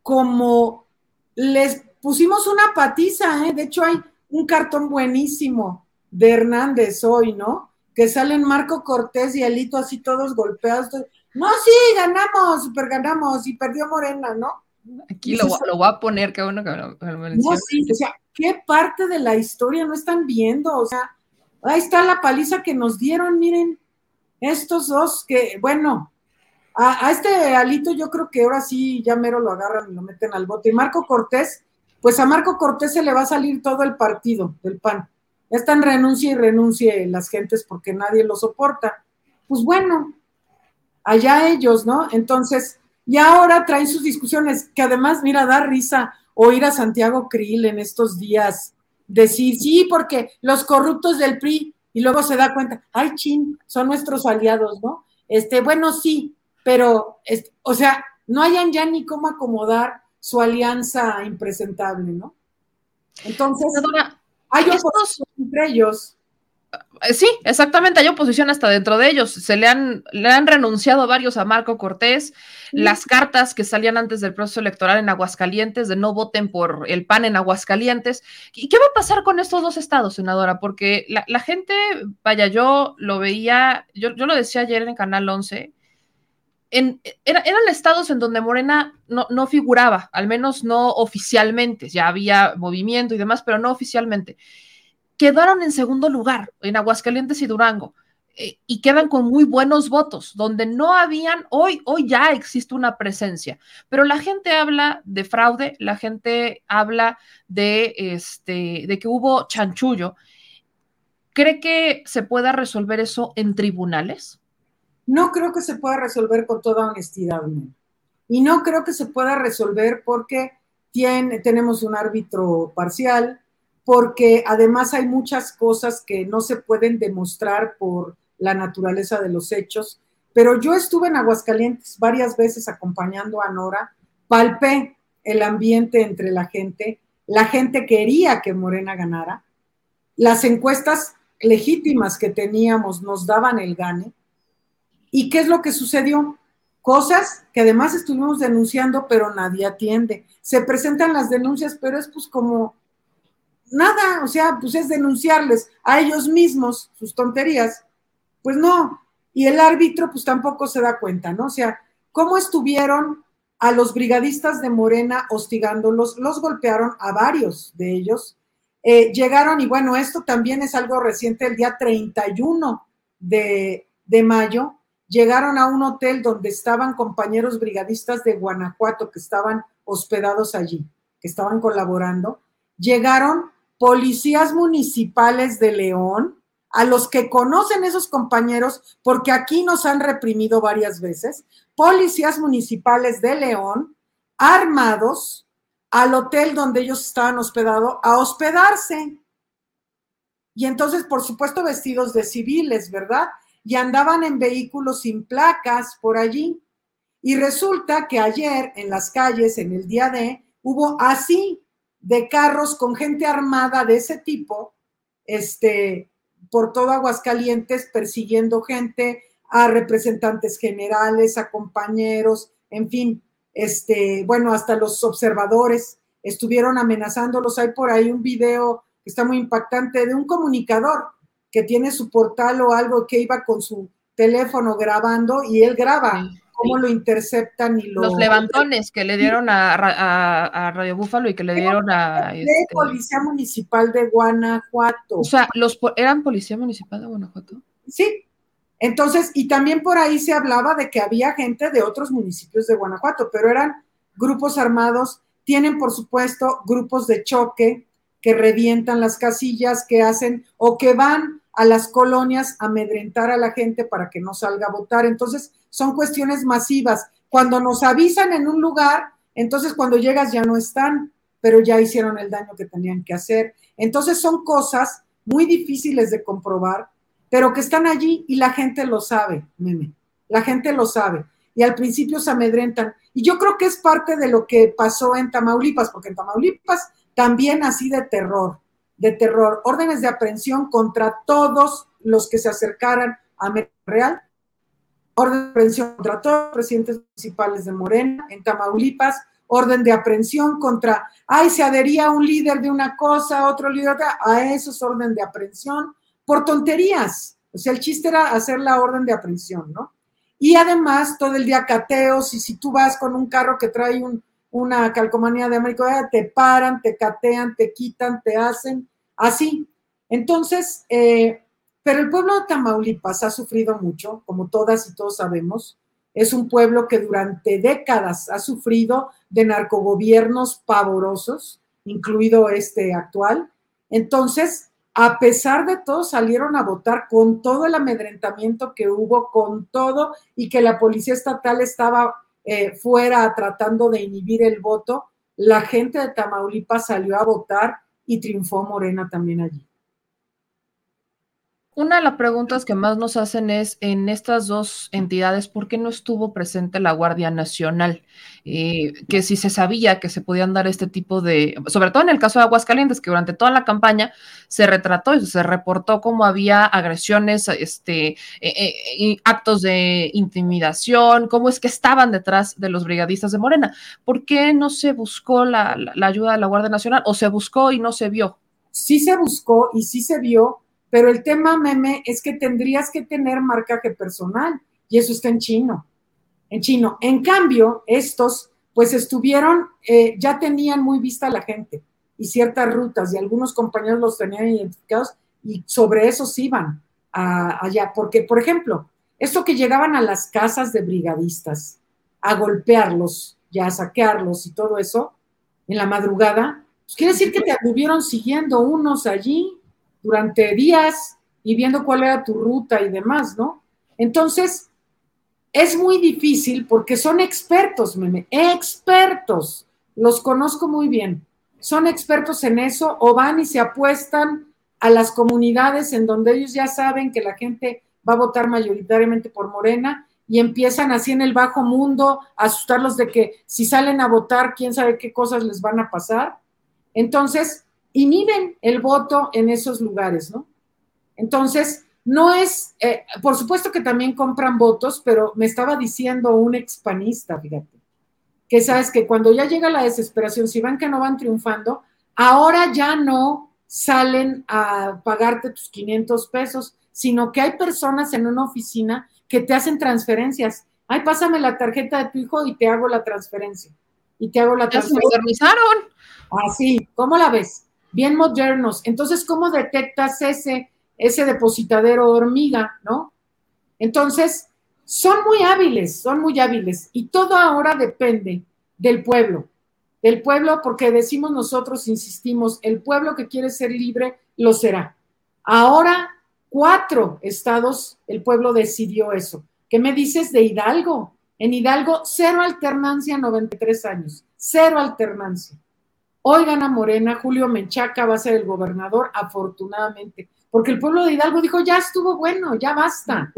como les pusimos una patiza, ¿eh? De hecho hay un cartón buenísimo de Hernández hoy, ¿no? Que salen Marco Cortés y Alito así todos golpeados. No, sí, ganamos, super ganamos y perdió Morena, ¿no? Aquí lo, lo, voy a poner, qué bueno que me lo, No, sí, o sea, ¿qué parte de la historia no están viendo? O sea, ahí está la paliza que nos dieron, miren, estos dos que, bueno, a, este Alito yo creo que ahora sí ya mero lo agarran y lo meten al bote. Y Marco Cortés, pues a Marco Cortés se le va a salir todo el partido del PAN. Están renuncia y renuncie las gentes porque nadie lo soporta. Pues bueno, allá ellos, ¿no? Entonces, y ahora traen sus discusiones, que además, mira, da risa oír a Santiago Krill en estos días decir, sí, porque los corruptos del PRI, y luego se da cuenta, ay, chin, son nuestros aliados, ¿no? Este, bueno, sí, pero, o sea, no hayan ya ni cómo acomodar su alianza impresentable, ¿no? Entonces, hay oposición entre ellos. Eh, sí, exactamente, hay oposición hasta dentro de ellos. Se le han, le han renunciado varios a Marco Cortés. Las cartas que salían antes del proceso electoral en Aguascalientes de no voten por el PAN en Aguascalientes. ¿Y qué va a pasar con estos dos estados, senadora? Porque la, gente, vaya, yo lo veía, yo, yo, lo decía ayer en Canal 11, eran estados en donde Morena no, no figuraba, al menos no oficialmente, ya había movimiento y demás, pero no oficialmente quedaron en segundo lugar en Aguascalientes y Durango. Eh, y quedan con muy buenos votos, donde no habían, hoy, hoy ya existe una presencia, pero la gente habla de fraude, la gente habla de, este, de que hubo chanchullo. ¿Cree que se pueda resolver eso en tribunales? No creo que se pueda resolver con toda honestidad. Y no creo que se pueda resolver porque tiene, tenemos un árbitro parcial, porque además hay muchas cosas que no se pueden demostrar por la naturaleza de los hechos. Pero yo estuve en Aguascalientes varias veces acompañando a Nora, palpé el ambiente entre la gente, la gente quería que Morena ganara, las encuestas legítimas que teníamos nos daban el gane. ¿Y qué es lo que sucedió? Cosas que además estuvimos denunciando, pero nadie atiende. Se presentan las denuncias, pero es pues como nada, o sea, pues es denunciarles a ellos mismos sus tonterías. Pues no, y el árbitro pues tampoco se da cuenta, ¿no? O sea, ¿cómo estuvieron a los brigadistas de Morena hostigándolos? Los golpearon a varios de ellos. Eh, llegaron, y bueno, esto también es algo reciente, el día 31 de, de mayo, llegaron a un hotel donde estaban compañeros brigadistas de Guanajuato que estaban hospedados allí, que estaban colaborando. Llegaron policías municipales de León, a los que conocen esos compañeros, porque aquí nos han reprimido varias veces, policías municipales de León, armados, al hotel donde ellos estaban hospedados, a hospedarse. Y entonces, por supuesto, vestidos de civiles, ¿verdad? Y andaban en vehículos sin placas por allí. Y resulta que ayer en las calles, en el día de, hubo así de carros con gente armada de ese tipo, este, por todo Aguascalientes, persiguiendo gente, a representantes generales, a compañeros, en fin. este, bueno, hasta los observadores estuvieron amenazándolos. Hay por ahí un video que está muy impactante de un comunicador que tiene su portal o algo que iba con su teléfono grabando y él graba cómo lo interceptan y lo... Los levantones que le dieron a, Radio Búfalo y que le dieron a... De este Policía Municipal de Guanajuato. O sea, los ¿eran Policía Municipal de Guanajuato? Sí. Entonces, y también por ahí se hablaba de que había gente de otros municipios de Guanajuato, pero eran grupos armados, tienen por supuesto grupos de choque que revientan las casillas, que hacen o que van a las colonias amedrentar a la gente para que no salga a votar. Entonces, son cuestiones masivas. Cuando nos avisan en un lugar, entonces cuando llegas ya no están, pero ya hicieron el daño que tenían que hacer. Entonces, son cosas muy difíciles de comprobar, pero que están allí y la gente lo sabe, meme. La gente lo sabe. Y al principio se amedrentan. Y yo creo que es parte de lo que pasó en Tamaulipas, porque en Tamaulipas también así de terror de terror, órdenes de aprehensión contra todos los que se acercaran a Real, orden de aprehensión contra todos los presidentes municipales de Morena en Tamaulipas, orden de aprehensión contra, ay, se adhería un líder de una cosa, otro líder de otra, a esos orden de aprehensión por tonterías. O sea, el chiste era hacer la orden de aprehensión, ¿no? Y además todo el día cateos y si tú vas con un carro que trae un, una calcomanía de América, te paran, te catean, te quitan, te hacen así. Entonces, eh, pero el pueblo de Tamaulipas ha sufrido mucho, como todas y todos sabemos. Es un pueblo que durante décadas ha sufrido de narcogobiernos pavorosos, incluido este actual. Entonces, a pesar de todo, salieron a votar con todo el amedrentamiento que hubo, con todo, y que la policía estatal estaba eh, fuera tratando de inhibir el voto, la gente de Tamaulipas salió a votar y triunfó Morena también allí. Una de las preguntas que más nos hacen es, en estas dos entidades, ¿por qué no estuvo presente la Guardia Nacional? Eh, que si se sabía que se podían dar este tipo de, sobre todo en el caso de Aguascalientes, que durante toda la campaña se retrató y se reportó cómo había agresiones, este, eh, eh, actos de intimidación, cómo es que estaban detrás de los brigadistas de Morena. ¿Por qué no se buscó la ayuda de la Guardia Nacional o se buscó y no se vio? Sí se buscó y sí se vio pero el tema, meme, es que tendrías que tener marcaje personal y eso está en chino. En chino. En cambio, estos, pues estuvieron, eh, ya tenían muy vista la gente y ciertas rutas y algunos compañeros los tenían identificados y sobre esos iban allá. Porque, por ejemplo, esto que llegaban a las casas de brigadistas a golpearlos, ya a saquearlos y todo eso en la madrugada, pues quiere decir que te anduvieron siguiendo unos allí durante días y viendo cuál era tu ruta y demás, ¿no? Entonces, es muy difícil porque son expertos, meme, expertos, los conozco muy bien, son expertos en eso o van y se apuestan a las comunidades en donde ellos ya saben que la gente va a votar mayoritariamente por Morena y empiezan así en el bajo mundo a asustarlos de que si salen a votar, quién sabe qué cosas les van a pasar. Entonces, inhiben el voto en esos lugares, ¿no? Entonces, no es, eh, por supuesto que también compran votos, pero me estaba diciendo un expanista, fíjate, que sabes que cuando ya llega la desesperación, si van que no van triunfando, ahora ya no salen a pagarte tus 500 pesos, sino que hay personas en una oficina que te hacen transferencias. Ay, pásame la tarjeta de tu hijo y te hago la transferencia. Y te hago la transferencia. ¿Se modernizaron? Así, ¿cómo la ves? Bien modernos. Entonces, ¿cómo detectas ese, ese depositadero hormiga, no? Entonces, son muy hábiles, son muy hábiles. Y todo ahora depende del pueblo, del pueblo, porque decimos nosotros, insistimos, el pueblo que quiere ser libre lo será. Ahora, cuatro estados, el pueblo decidió eso. ¿Qué me dices de Hidalgo? En Hidalgo, cero alternancia, 93 años, cero alternancia. Hoy gana Morena, Julio Menchaca va a ser el gobernador, afortunadamente, porque el pueblo de Hidalgo dijo, ya estuvo bueno, ya basta,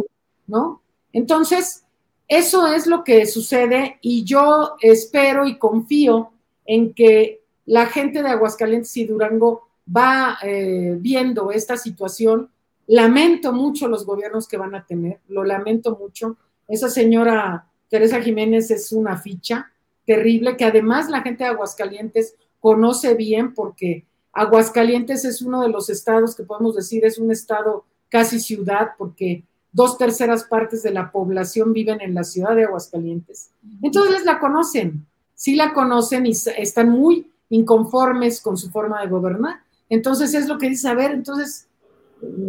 ¿no? Entonces, eso es lo que sucede y yo espero y confío en que la gente de Aguascalientes y Durango va eh, viendo esta situación. Lamento mucho los gobiernos que van a tener, lo lamento mucho. Esa señora Teresa Jiménez es una ficha, terrible que además la gente de Aguascalientes conoce bien porque Aguascalientes es uno de los estados que podemos decir es un estado casi ciudad porque dos terceras partes de la población viven en la ciudad de Aguascalientes. Entonces la conocen, sí la conocen y están muy inconformes con su forma de gobernar. Entonces es lo que dice, a ver, entonces,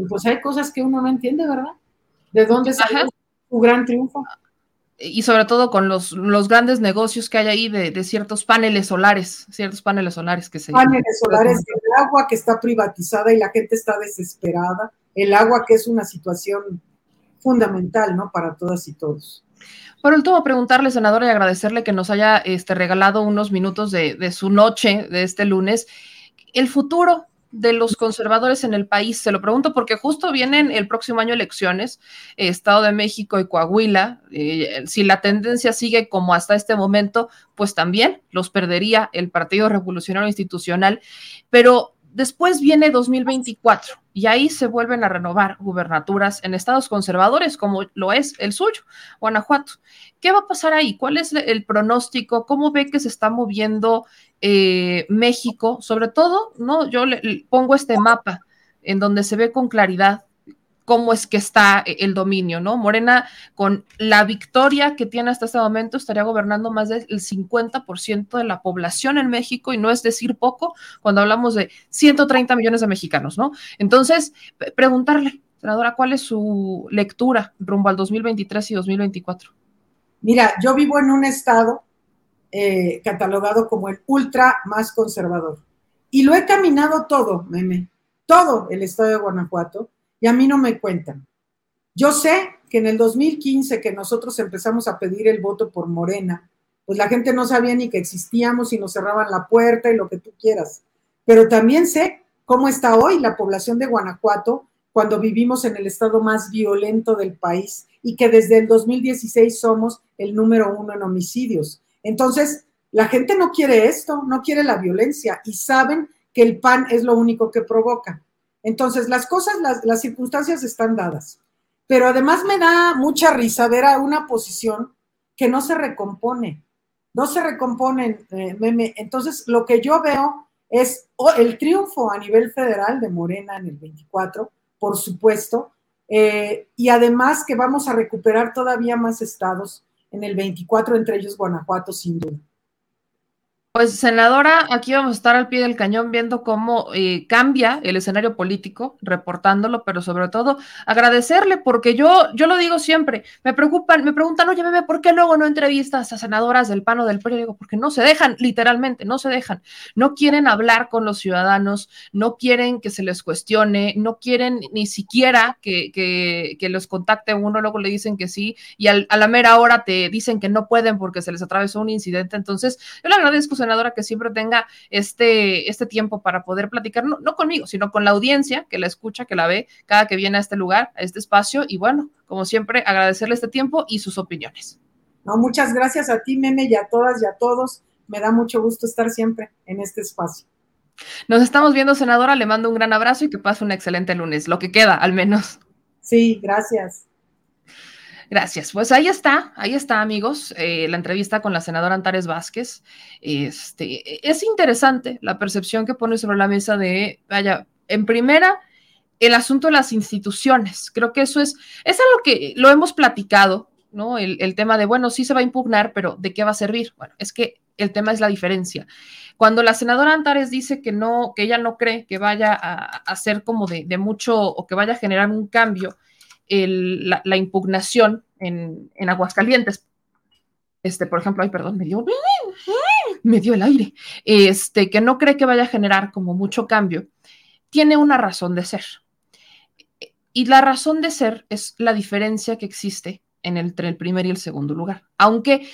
pues hay cosas que uno no entiende, ¿verdad? ¿De dónde sale su gran triunfo? Y sobre todo con los, los, grandes negocios que hay ahí de, ciertos paneles solares, ciertos paneles solares que se... Paneles solares, el agua que está privatizada y la gente está desesperada, el agua que es una situación fundamental, ¿no? Para todas y todos. Por último, preguntarle, senadora, y agradecerle que nos haya este, regalado unos minutos de, de su noche de este lunes. El futuro de los conservadores en el país? Se lo pregunto porque justo vienen el próximo año elecciones, Estado de México y Coahuila. Eh, si la tendencia sigue como hasta este momento, pues también los perdería el Partido Revolucionario Institucional. Pero después viene 2024 y ahí se vuelven a renovar gubernaturas en estados conservadores como lo es el suyo, Guanajuato. ¿Qué va a pasar ahí? ¿Cuál es el pronóstico? ¿Cómo ve que se está moviendo eh, México? Sobre todo, ¿no? Yo le, pongo este mapa en donde se ve con claridad cómo es que está el dominio, ¿no? Morena, con la victoria que tiene hasta este momento, estaría gobernando más del 50% de la población en México, y no es decir poco cuando hablamos de 130 millones de mexicanos, ¿no? Entonces, preguntarle, senadora, ¿cuál es su lectura rumbo al 2023 y 2024? Mira, yo vivo en un estado eh, catalogado como el ultra más conservador. Y lo he caminado todo, meme, todo el estado de Guanajuato, y a mí no me cuentan. Yo sé que en el 2015 que nosotros empezamos a pedir el voto por Morena, pues la gente no sabía ni que existíamos y nos cerraban la puerta y lo que tú quieras. Pero también sé cómo está hoy la población de Guanajuato cuando vivimos en el estado más violento del país y que desde el 2016 somos el número uno en homicidios. Entonces, la gente no quiere esto, no quiere la violencia y saben que el PAN es lo único que provoca. Entonces, las cosas, las, circunstancias están dadas. Pero además me da mucha risa ver a una posición que no se recompone, no se recompone, eh, meme. Entonces, lo que yo veo es el triunfo a nivel federal de Morena en el 24, por supuesto, eh, y además que vamos a recuperar todavía más estados en el 24, entre ellos Guanajuato, sin duda. Pues senadora, aquí vamos a estar al pie del cañón viendo cómo eh, cambia el escenario político, reportándolo, pero sobre todo agradecerle, porque yo, yo lo digo siempre, me preocupan, me preguntan, oye, bebé, ¿por qué luego no entrevistas a senadoras del PAN o del PRI? Digo, porque no se dejan, literalmente, no se dejan, no quieren hablar con los ciudadanos, no quieren que se les cuestione, no quieren ni siquiera que, que, los contacte uno, luego le dicen que sí, y a la mera hora te dicen que no pueden porque se les atravesó un incidente. Entonces, yo le agradezco, que siempre tenga este, este tiempo para poder platicar, no, no conmigo, sino con la audiencia que la escucha, que la ve cada que viene a este lugar, a este espacio. Y bueno, como siempre, agradecerle este tiempo y sus opiniones. No, muchas gracias a ti, Meme, y a todas y a todos. Me da mucho gusto estar siempre en este espacio. Nos estamos viendo, senadora. Le mando un gran abrazo y que pase un excelente lunes, lo que queda, al menos. Sí, gracias. Gracias. Pues ahí está, ahí está, amigos, eh, la entrevista con la senadora Antares Vázquez. Este, es interesante la percepción que pone sobre la mesa de, vaya, en primera, el asunto de las instituciones. Creo que eso es, es algo que lo hemos platicado, ¿no? El, tema de, bueno, sí se va a impugnar, pero ¿de qué va a servir? Bueno, es que el tema es la diferencia. Cuando la senadora Antares dice que no, que ella no cree que vaya a, a ser como de mucho o que vaya a generar un cambio la, impugnación en, Aguascalientes. Este, por ejemplo, ay, perdón, me dio, me dio el aire, este, que no cree que vaya a generar como mucho cambio, tiene una razón de ser. Y la razón de ser es la diferencia que existe en entre el primer y el segundo lugar. Aunque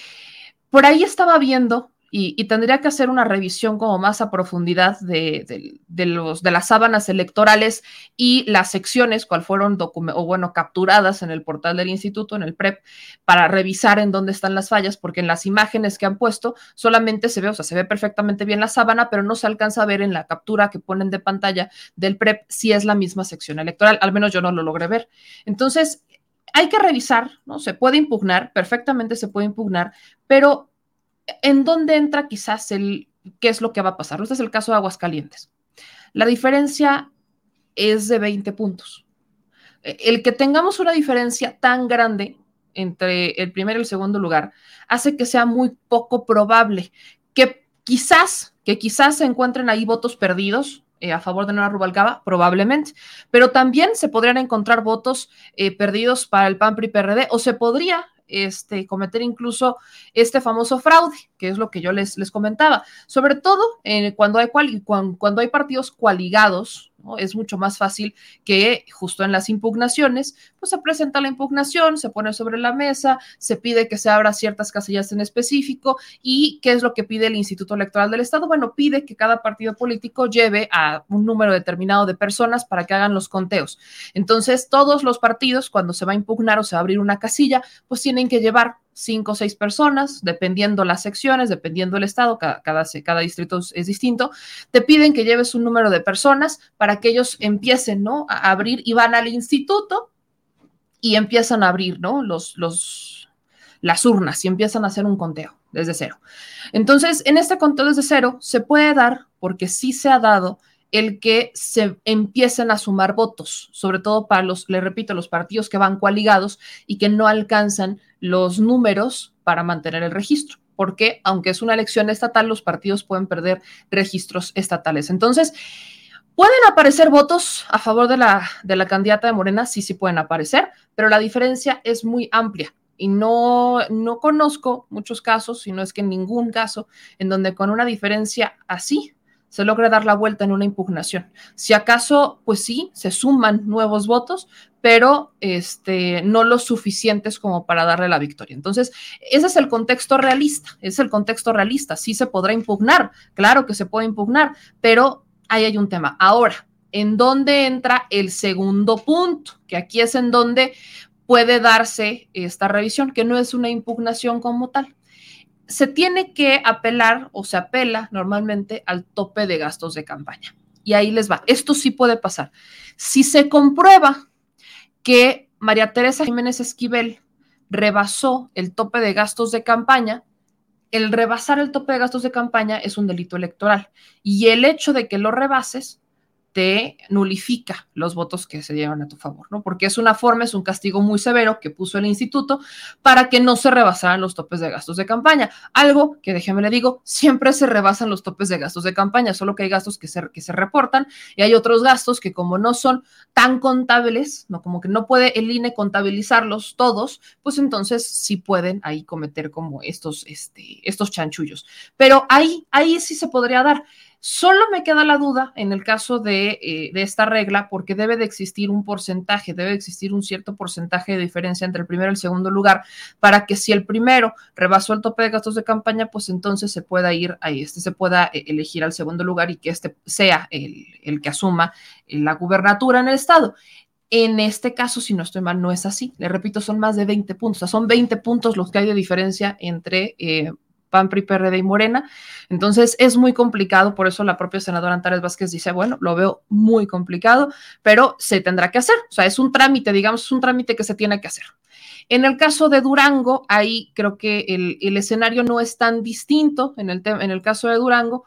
por ahí estaba viendo y, tendría que hacer una revisión como más a profundidad de, los, de las sábanas electorales y las secciones, cuál fueron o bueno, capturadas en el portal del instituto, en el PREP, para revisar en dónde están las fallas, porque en las imágenes que han puesto solamente se ve, o sea, se ve perfectamente bien la sábana, pero no se alcanza a ver en la captura que ponen de pantalla del PREP si es la misma sección electoral, al menos yo no lo logré ver. Entonces, hay que revisar, ¿no? Se puede impugnar, perfectamente se puede impugnar, pero ¿en dónde entra quizás el qué es lo que va a pasar? Este es el caso de Aguascalientes. La diferencia es de 20 puntos. El que tengamos una diferencia tan grande entre el primer y el segundo lugar hace que sea muy poco probable que quizás, que quizás se encuentren ahí votos perdidos eh, a favor de Nora Rubalcaba, probablemente, pero también se podrían encontrar votos eh, perdidos para el PAN PRI PRD o se podría este, cometer incluso este famoso fraude, que es lo que yo les, les comentaba, sobre todo eh, cuando, hay cuando, cuando hay partidos coaligados es mucho más fácil que justo en las impugnaciones, pues se presenta la impugnación, se pone sobre la mesa, se pide que se abra ciertas casillas en específico y qué es lo que pide el Instituto Electoral del Estado. Bueno, pide que cada partido político lleve a un número determinado de personas para que hagan los conteos. Entonces, todos los partidos, cuando se va a impugnar o se va a abrir una casilla, pues tienen que llevar cinco o seis personas, dependiendo las secciones, dependiendo el estado, cada, cada, distrito es distinto, te piden que lleves un número de personas para que ellos empiecen, ¿no? A abrir y van al instituto y empiezan a abrir, ¿no? Los, los, las urnas y empiezan a hacer un conteo desde cero. Entonces, en este conteo desde cero se puede dar, porque sí se ha dado, el que se empiecen a sumar votos, sobre todo para los, le repito, los partidos que van coaligados y que no alcanzan los números para mantener el registro, porque aunque es una elección estatal, los partidos pueden perder registros estatales. Entonces, ¿pueden aparecer votos a favor de la, de la candidata de Morena? Sí, sí pueden aparecer, pero la diferencia es muy amplia y no, no conozco muchos casos, si no es que ningún caso, en donde con una diferencia así se logra dar la vuelta en una impugnación. Si acaso, pues sí, se suman nuevos votos, pero este, no los suficientes como para darle la victoria. Entonces, ese es el contexto realista, es el contexto realista. Sí se podrá impugnar, claro que se puede impugnar, pero ahí hay un tema. Ahora, ¿en dónde entra el segundo punto? Que aquí es en donde puede darse esta revisión, que no es una impugnación como tal se tiene que apelar o se apela normalmente al tope de gastos de campaña. Y ahí les va. Esto sí puede pasar. Si se comprueba que María Teresa Jiménez Esquivel rebasó el tope de gastos de campaña, el rebasar el tope de gastos de campaña es un delito electoral. Y el hecho de que lo rebases te nulifica los votos que se llevan a tu favor, ¿no? Porque es una forma, es un castigo muy severo que puso el instituto para que no se rebasaran los topes de gastos de campaña. Algo que, déjeme le digo, siempre se rebasan los topes de gastos de campaña, solo que hay gastos que se, que se reportan y hay otros gastos que como no son tan contables, ¿no? Como que no puede el INE contabilizarlos todos, pues entonces sí pueden ahí cometer como estos, este, estos chanchullos. Pero ahí, ahí sí se podría dar. Solo me queda la duda en el caso eh, de, esta regla, porque debe de existir un porcentaje, debe de existir un cierto porcentaje de diferencia entre el primero y el segundo lugar, para que si el primero rebasó el tope de gastos de campaña, pues entonces se pueda ir ahí, este se pueda eh, elegir al segundo lugar y que este sea el, el que asuma eh, la gubernatura en el estado. En este caso, si no estoy mal, no es así. Le repito, son más de 20 puntos. O sea, son 20 puntos los que hay de diferencia entre PAN, PRI, PRD y Morena. Entonces es muy complicado, por eso la propia senadora Antares Vázquez dice, bueno, lo veo muy complicado, pero se tendrá que hacer. O sea, es un trámite, digamos, es un trámite que se tiene que hacer. En el caso de Durango, ahí creo que el, escenario no es tan distinto en el, en el caso de Durango,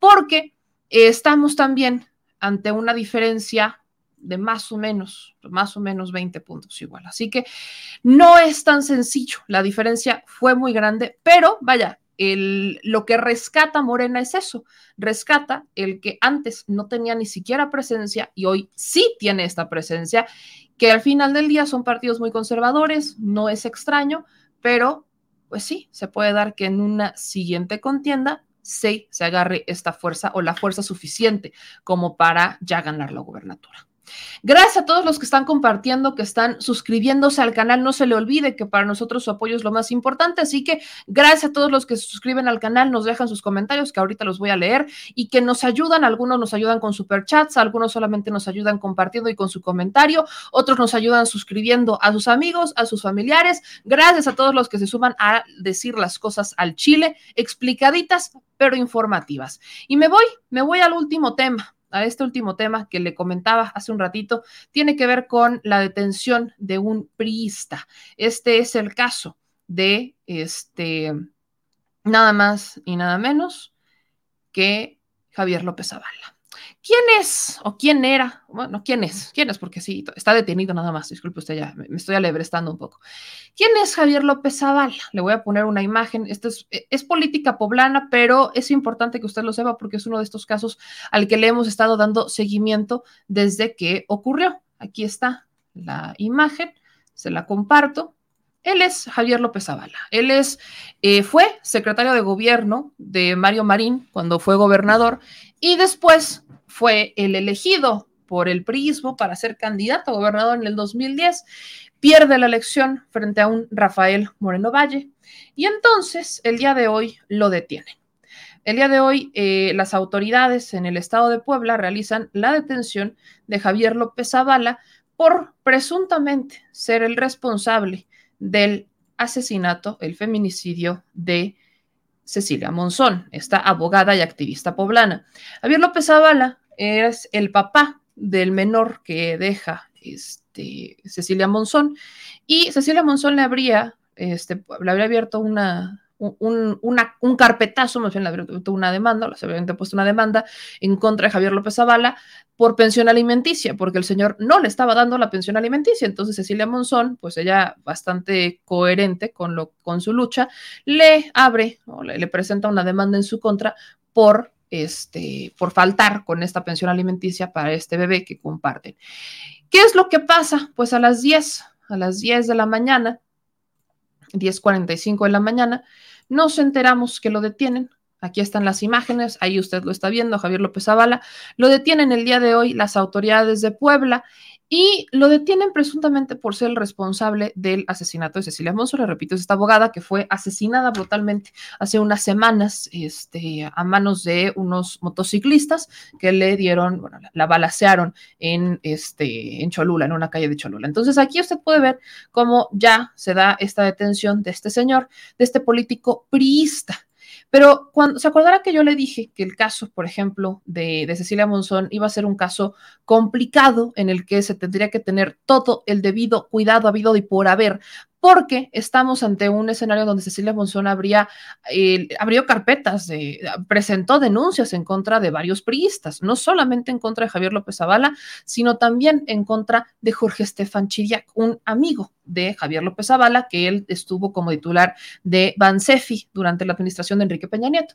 porque estamos también ante una diferencia de más o menos, más o menos 20 puntos igual. Así que no es tan sencillo, la diferencia fue muy grande, pero vaya, lo que rescata Morena es eso, rescata el que antes no tenía ni siquiera presencia y hoy sí tiene esta presencia, que al final del día son partidos muy conservadores, no es extraño, pero pues sí, se puede dar que en una siguiente contienda sí se agarre esta fuerza o la fuerza suficiente como para ya ganar la gubernatura. Gracias a todos los que están compartiendo, que están suscribiéndose al canal. No se le olvide que para nosotros su apoyo es lo más importante. Así que gracias a todos los que se suscriben al canal, nos dejan sus comentarios, que ahorita los voy a leer, y que nos ayudan. Algunos nos ayudan con superchats, algunos solamente nos ayudan compartiendo y con su comentario, otros nos ayudan suscribiendo a sus amigos, a sus familiares. Gracias a todos los que se suman a decir las cosas al chile, explicaditas, pero informativas. Y me voy, me voy al último tema a este último tema que le comentaba hace un ratito, tiene que ver con la detención de un priista. Este es el caso de este nada más y nada menos que Javier López Zavala. ¿Quién es o quién era? Bueno, ¿quién es? ¿Quién es? Porque sí, está detenido nada más. Disculpe usted, ya me estoy alebrestando un poco. ¿Quién es Javier López Zavala? Le voy a poner una imagen. Esto es, es, política poblana, pero es importante que usted lo sepa porque es uno de estos casos al que le hemos estado dando seguimiento desde que ocurrió. Aquí está la imagen, se la comparto. Él es Javier López Zavala. Él es, eh, fue secretario de gobierno de Mario Marín cuando fue gobernador y después fue el elegido por el PRIismo para ser candidato a gobernador en el 2010. Pierde la elección frente a un Rafael Moreno Valle y entonces el día de hoy lo detienen. El día de hoy, eh, las autoridades en el estado de Puebla realizan la detención de Javier López Zavala por presuntamente ser el responsable del asesinato, el feminicidio de Cecilia Monzón, esta abogada y activista poblana. Javier López Zavala es el papá del menor que deja este, Cecilia Monzón y Cecilia Monzón le habría, este, le habría abierto una, un, un carpetazo, más bien le habría una demanda, habría puesto una demanda en contra de Javier López Zavala por pensión alimenticia, porque el señor no le estaba dando la pensión alimenticia. Entonces Cecilia Monzón, pues ella bastante coherente con, lo, con su lucha, le abre o le, presenta una demanda en su contra por, este, por faltar con esta pensión alimenticia para este bebé que comparten. ¿Qué es lo que pasa? Pues a las 10, a las 10 de la mañana, 10.45 de la mañana, nos enteramos que lo detienen Aquí están las imágenes, ahí usted lo está viendo, Javier López Zavala. Lo detienen el día de hoy las autoridades de Puebla y lo detienen presuntamente por ser el responsable del asesinato de Cecilia Monzo. Le repito, es esta abogada que fue asesinada brutalmente hace unas semanas este, a manos de unos motociclistas que le dieron, bueno, la, balacearon en, este, en Cholula, en una calle de Cholula. Entonces aquí usted puede ver cómo ya se da esta detención de este señor, de este político priista pero cuando se acordará que yo le dije que el caso, por ejemplo, de, de, Cecilia Monzón iba a ser un caso complicado en el que se tendría que tener todo el debido cuidado habido y por haber porque estamos ante un escenario donde Cecilia Monzón habría abrió carpetas, de, presentó denuncias en contra de varios priistas, no solamente en contra de Javier López Zavala, sino también en contra de Jorge Estefan Chiriac, un amigo de Javier López Zavala, que él estuvo como titular de Bansefi durante la administración de Enrique Peña Nieto.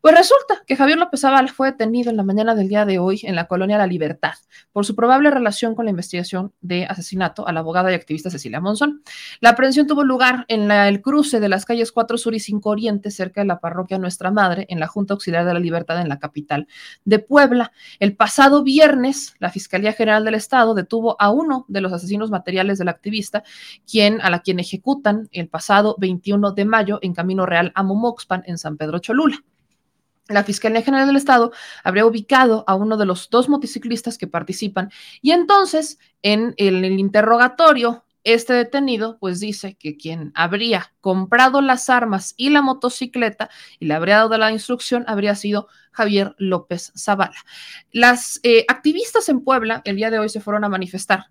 Pues resulta que Javier López Zavala fue detenido en la mañana del día de hoy en la colonia La Libertad por su probable relación con la investigación de asesinato a la abogada y activista Cecilia Monzón. La aprehensión tuvo lugar en el cruce de las calles 4 Sur y 5 Oriente, cerca de la parroquia Nuestra Madre, en la Junta Auxiliar de la Libertad en la capital de Puebla. El pasado viernes, la Fiscalía General del Estado detuvo a uno de los asesinos materiales del activista, quien, a la quien ejecutan el pasado 21 de mayo en Camino Real a Momoxpan, en San Pedro Cholula. La Fiscalía General del Estado habría ubicado a uno de los dos motociclistas que participan y entonces en el interrogatorio este detenido pues dice que quien habría comprado las armas y la motocicleta y le habría dado la instrucción habría sido Javier López Zavala. Las eh, activistas en Puebla el día de hoy se fueron a manifestar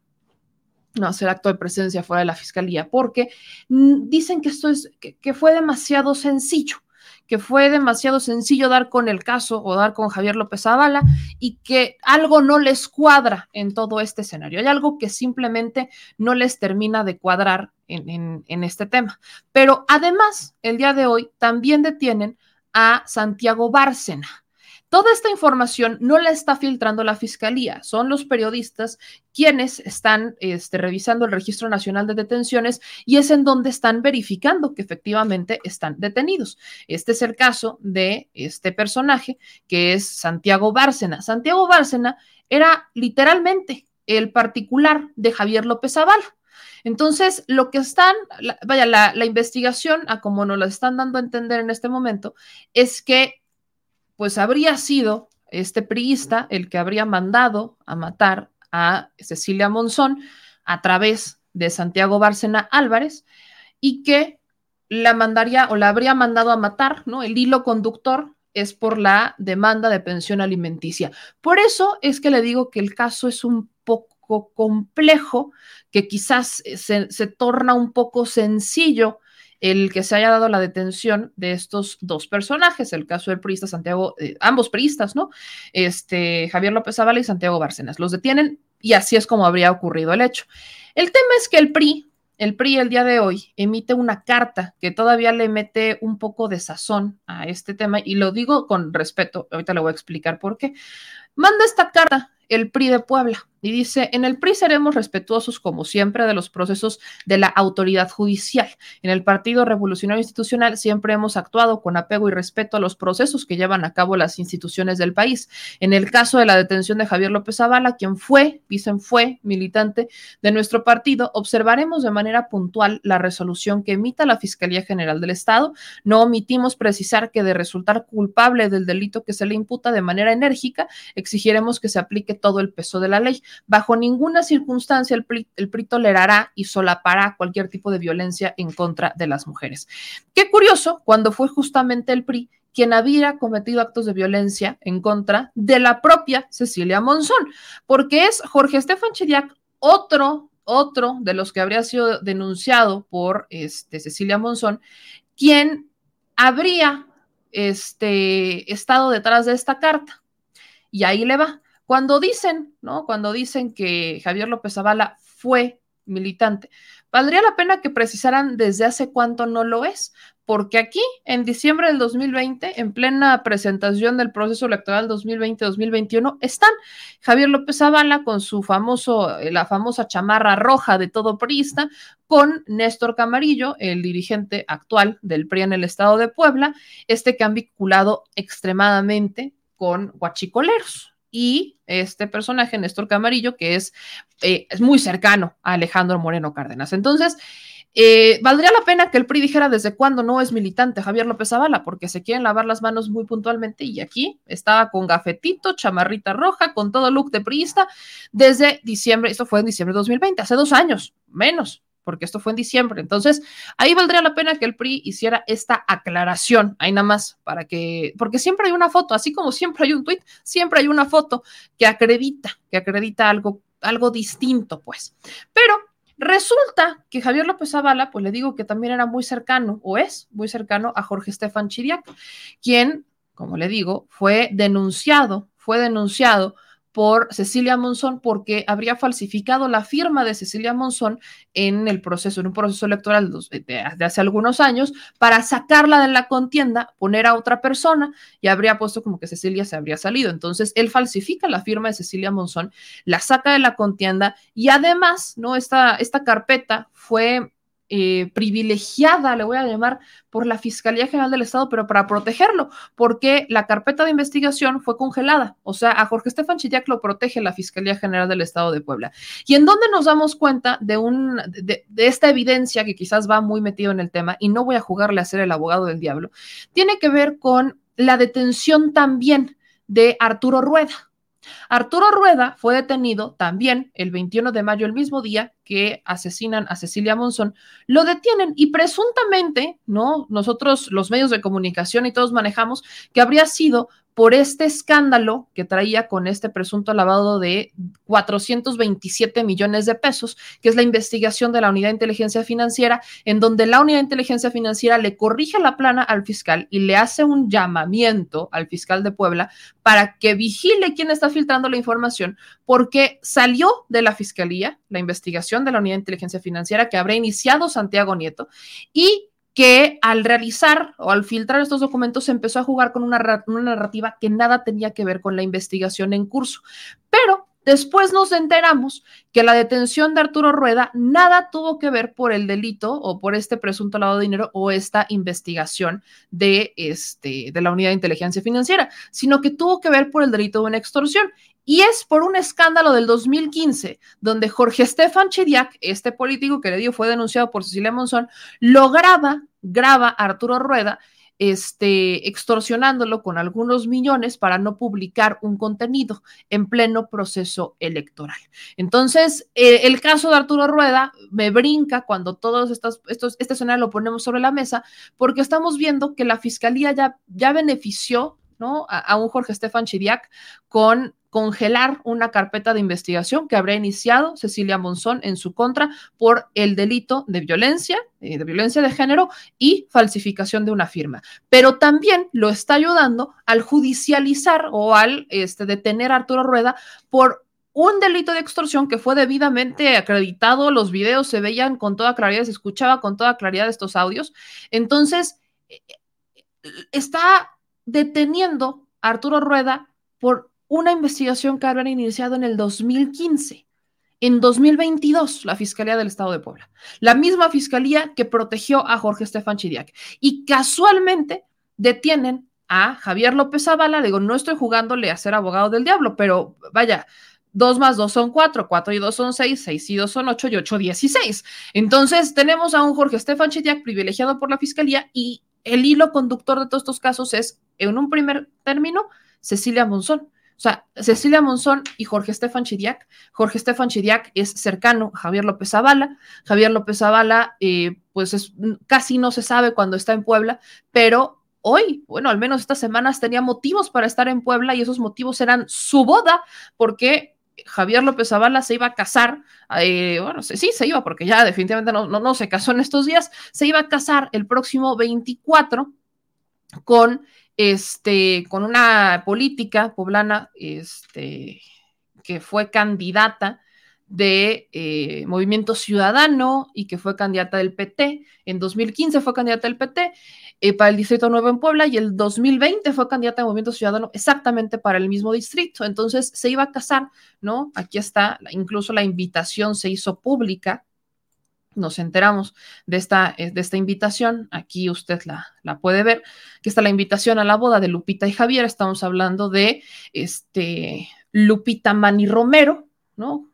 no hacer acto de presencia fuera de la fiscalía, porque mm, dicen que esto es, que fue demasiado sencillo que fue demasiado sencillo dar con el caso o dar con Javier López Zavala y que algo no les cuadra en todo este escenario. Hay algo que simplemente no les termina de cuadrar en, en este tema. Pero además, el día de hoy también detienen a Santiago Bárcena. Toda esta información no la está filtrando la fiscalía, son los periodistas quienes están este, revisando el Registro Nacional de Detenciones y es en donde están verificando que efectivamente están detenidos. Este es el caso de este personaje que es Santiago Bárcena. Santiago Bárcena era literalmente el particular de Javier López Zavala. Entonces, lo que están, vaya, la, la, investigación, a como nos la están dando a entender en este momento, es que pues habría sido este priista el que habría mandado a matar a Cecilia Monzón a través de Santiago Bárcena Álvarez y que la mandaría o la habría mandado a matar, ¿no? El hilo conductor es por la demanda de pensión alimenticia. Por eso es que le digo que el caso es un poco complejo, que quizás se, se torna un poco sencillo el que se haya dado la detención de estos dos personajes, el caso del priista Santiago, eh, ambos priistas, ¿no? Este, Javier López Zavala y Santiago Bárcenas. Los detienen y así es como habría ocurrido el hecho. El tema es que el PRI, el PRI el día de hoy emite una carta que todavía le mete un poco de sazón a este tema y lo digo con respeto, ahorita le voy a explicar por qué. Manda esta carta el PRI de Puebla. Y dice, en el PRI seremos respetuosos, como siempre, de los procesos de la autoridad judicial. En el Partido Revolucionario Institucional siempre hemos actuado con apego y respeto a los procesos que llevan a cabo las instituciones del país. En el caso de la detención de Javier López Zavala, quien fue, dicen fue, militante de nuestro partido, observaremos de manera puntual la resolución que emita la Fiscalía General del Estado. No omitimos precisar que de resultar culpable del delito que se le imputa de manera enérgica, exigiremos que se aplique todo el peso de la ley. Bajo ninguna circunstancia el PRI, tolerará y solapará cualquier tipo de violencia en contra de las mujeres. Qué curioso, cuando fue justamente el PRI quien había cometido actos de violencia en contra de la propia Cecilia Monzón, porque es Jorge Estefan Chiriac otro, otro de los que habría sido denunciado por este, Cecilia Monzón, quien habría este, estado detrás de esta carta. Y ahí le va. Cuando dicen, ¿no? Cuando dicen que Javier López Zavala fue militante, valdría la pena que precisaran desde hace cuánto no lo es, porque aquí, en diciembre del 2020, en plena presentación del proceso electoral 2020-2021, están Javier López Zavala con su famoso, eh, la famosa chamarra roja de todo priista, con Néstor Camarillo, el dirigente actual del PRI en el estado de Puebla, este que han vinculado extremadamente con guachicoleros, y este personaje, Néstor Camarillo, que es, eh, es muy cercano a Alejandro Moreno Cárdenas. Entonces, eh, valdría la pena que el PRI dijera desde cuándo no es militante Javier López Zavala, porque se quieren lavar las manos muy puntualmente y aquí estaba con gafetito, chamarrita roja, con todo look de priista desde diciembre, esto fue en diciembre de 2020, hace dos años, menos, porque esto fue en diciembre. Entonces, ahí valdría la pena que el PRI hiciera esta aclaración, ahí nada más, para que, porque siempre hay una foto, así como siempre hay un tweet, siempre hay una foto que acredita, que acredita algo, algo distinto, pues. Pero resulta que Javier López Zavala, pues le digo que también era muy cercano, o es muy cercano a Jorge Estefan Chiriac, quien, como le digo, fue denunciado, fue denunciado por Cecilia Monzón porque habría falsificado la firma de Cecilia Monzón en el proceso, en un proceso electoral de, hace algunos años, para sacarla de la contienda, poner a otra persona y habría puesto como que Cecilia se habría salido. Entonces, él falsifica la firma de Cecilia Monzón, la saca de la contienda y además, ¿no? Esta, esta carpeta fue eh, privilegiada, le voy a llamar, por la Fiscalía General del Estado, pero para protegerlo, porque la carpeta de investigación fue congelada. O sea, a Jorge Estefan Chillac lo protege la Fiscalía General del Estado de Puebla. ¿Y en dónde nos damos cuenta de, un, de esta evidencia que quizás va muy metido en el tema, y no voy a jugarle a ser el abogado del diablo? Tiene que ver con la detención también de Arturo Rueda. Arturo Rueda fue detenido también el 21 de mayo, el mismo día que asesinan a Cecilia Monzón, lo detienen y presuntamente, ¿no? Nosotros, los medios de comunicación y todos manejamos que habría sido por este escándalo que traía con este presunto lavado de 427 millones de pesos, que es la investigación de la Unidad de Inteligencia Financiera, en donde la Unidad de Inteligencia Financiera le corrige la plana al fiscal y le hace un llamamiento al fiscal de Puebla para que vigile quién está filtrando la información, porque salió de la fiscalía la investigación de la Unidad de Inteligencia Financiera que habrá iniciado Santiago Nieto y que al realizar o al filtrar estos documentos se empezó a jugar con una, una, narrativa que nada tenía que ver con la investigación en curso. Pero después nos enteramos que la detención de Arturo Rueda nada tuvo que ver por el delito o por este presunto lavado de dinero o esta investigación de, este, de la unidad de inteligencia financiera, sino que tuvo que ver por el delito de una extorsión. Y es por un escándalo del 2015, donde Jorge Estefan Chiriac, este político que le dio fue denunciado por Cecilia Monzón, lo graba, graba a Arturo Rueda, este, extorsionándolo con algunos millones para no publicar un contenido en pleno proceso electoral. Entonces, eh, el caso de Arturo Rueda me brinca cuando todos estos, estos, este escenario lo ponemos sobre la mesa, porque estamos viendo que la fiscalía ya, ya benefició ¿no? A, a, un Jorge Estefan Chiriac con congelar una carpeta de investigación que habría iniciado Cecilia Monzón en su contra por el delito de violencia, eh, de violencia de género y falsificación de una firma. Pero también lo está ayudando al judicializar o al este, detener a Arturo Rueda por un delito de extorsión que fue debidamente acreditado, los videos se veían con toda claridad, se escuchaba con toda claridad estos audios. Entonces, eh, está deteniendo a Arturo Rueda por una investigación que habían iniciado en el 2015. En 2022, la Fiscalía del Estado de Puebla, la misma fiscalía que protegió a Jorge Estefan Chidiac. Y casualmente detienen a Javier López Zavala. Digo, no estoy jugándole a ser abogado del diablo, pero vaya, dos más dos son cuatro, cuatro y dos son seis, seis y dos son ocho y ocho dieciséis. Entonces tenemos a un Jorge Estefan Chidiac privilegiado por la fiscalía y el hilo conductor de todos estos casos es, en un primer término, Cecilia Monzón. O sea, Cecilia Monzón y Jorge Estefan Chiriac. Jorge Estefan Chiriac es cercano a Javier López Zavala. Javier López Zavala, eh, pues es, casi no se sabe cuando está en Puebla, pero hoy, bueno, al menos estas semanas tenía motivos para estar en Puebla y esos motivos eran su boda, porque Javier López Zavala se iba a casar, eh, bueno, sí, se iba, porque ya definitivamente no, no, no se casó en estos días, se iba a casar el próximo 24 con este, con una política poblana este, que fue candidata de eh, Movimiento Ciudadano y que fue candidata del PT. En 2015 fue candidata del PT eh, para el Distrito Nuevo en Puebla y el 2020 fue candidata de Movimiento Ciudadano exactamente para el mismo distrito. Entonces se iba a casar, ¿no? Aquí está, incluso la invitación se hizo pública nos enteramos de esta, eh, de esta invitación. Aquí usted la, la, puede ver, que está la invitación a la boda de Lupita y Javier. Estamos hablando de este, Lupita Mani Romero, ¿no?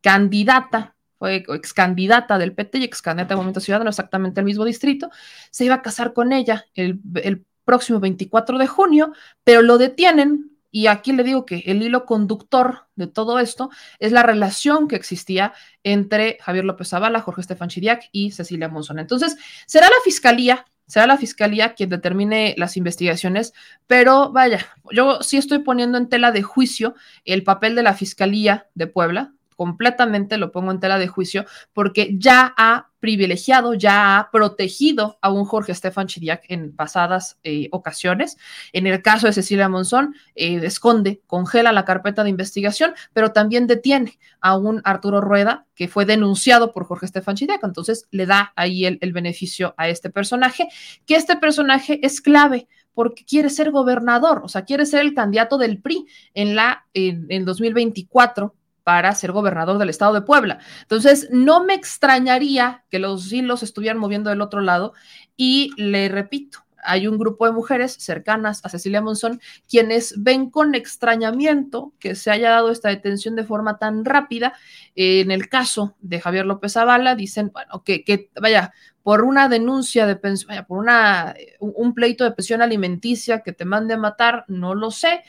Candidata, fue ex candidata del PT y ex candidata del Movimiento Ciudadano, exactamente el mismo distrito. Se iba a casar con ella el, el próximo 24 de junio, pero lo detienen y aquí le digo que el hilo conductor de todo esto es la relación que existía entre Javier López Zavala, Jorge Estefan Chiriac y Cecilia Monzón. Entonces, será la fiscalía, será la fiscalía quien determine las investigaciones, pero vaya, yo sí estoy poniendo en tela de juicio el papel de la fiscalía de Puebla, completamente lo pongo en tela de juicio porque ya ha privilegiado, ya ha protegido a un Jorge Estefan Chiriac en pasadas eh, ocasiones. En el caso de Cecilia Monzón, eh, esconde, congela la carpeta de investigación, pero también detiene a un Arturo Rueda que fue denunciado por Jorge Estefan Chiriac. Entonces le da ahí el, beneficio a este personaje, que este personaje es clave porque quiere ser gobernador, o sea, quiere ser el candidato del PRI en la en, en 2024 para ser gobernador del estado de Puebla. Entonces, no me extrañaría que los hilos estuvieran moviendo del otro lado y le repito, hay un grupo de mujeres cercanas a Cecilia Monzón quienes ven con extrañamiento que se haya dado esta detención de forma tan rápida. en el caso de Javier López Zavala, dicen, bueno, que, que vaya, por una denuncia de pensión, vaya, por una, un pleito de pensión alimenticia que te mande a matar, no lo sé,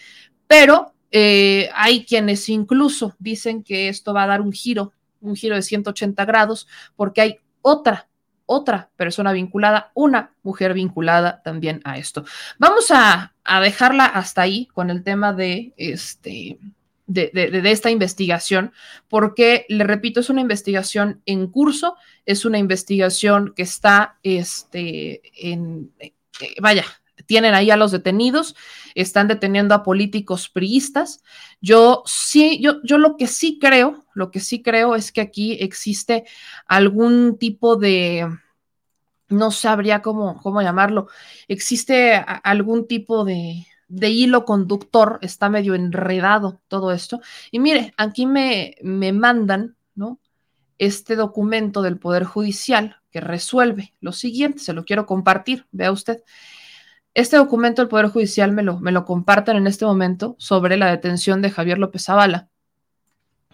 pero eh, hay quienes incluso dicen que esto va a dar un giro, un giro de 180 grados, porque hay otra, otra persona vinculada, una mujer vinculada también a esto. Vamos a, dejarla hasta ahí con el tema de este. De, de, esta investigación, porque, le repito, es una investigación en curso, es una investigación que está, este, en, eh, vaya, tienen ahí a los detenidos, están deteniendo a políticos priistas. Yo sí, yo, yo lo que sí creo, lo que sí creo es que aquí existe algún tipo de, no sabría cómo, cómo llamarlo, existe algún tipo de, de hilo conductor, está medio enredado todo esto. Y mire, aquí me, me mandan, ¿no? Este documento del Poder Judicial que resuelve lo siguiente, se lo quiero compartir, vea usted. Este documento del Poder Judicial me lo, me lo comparten en este momento sobre la detención de Javier López Zavala.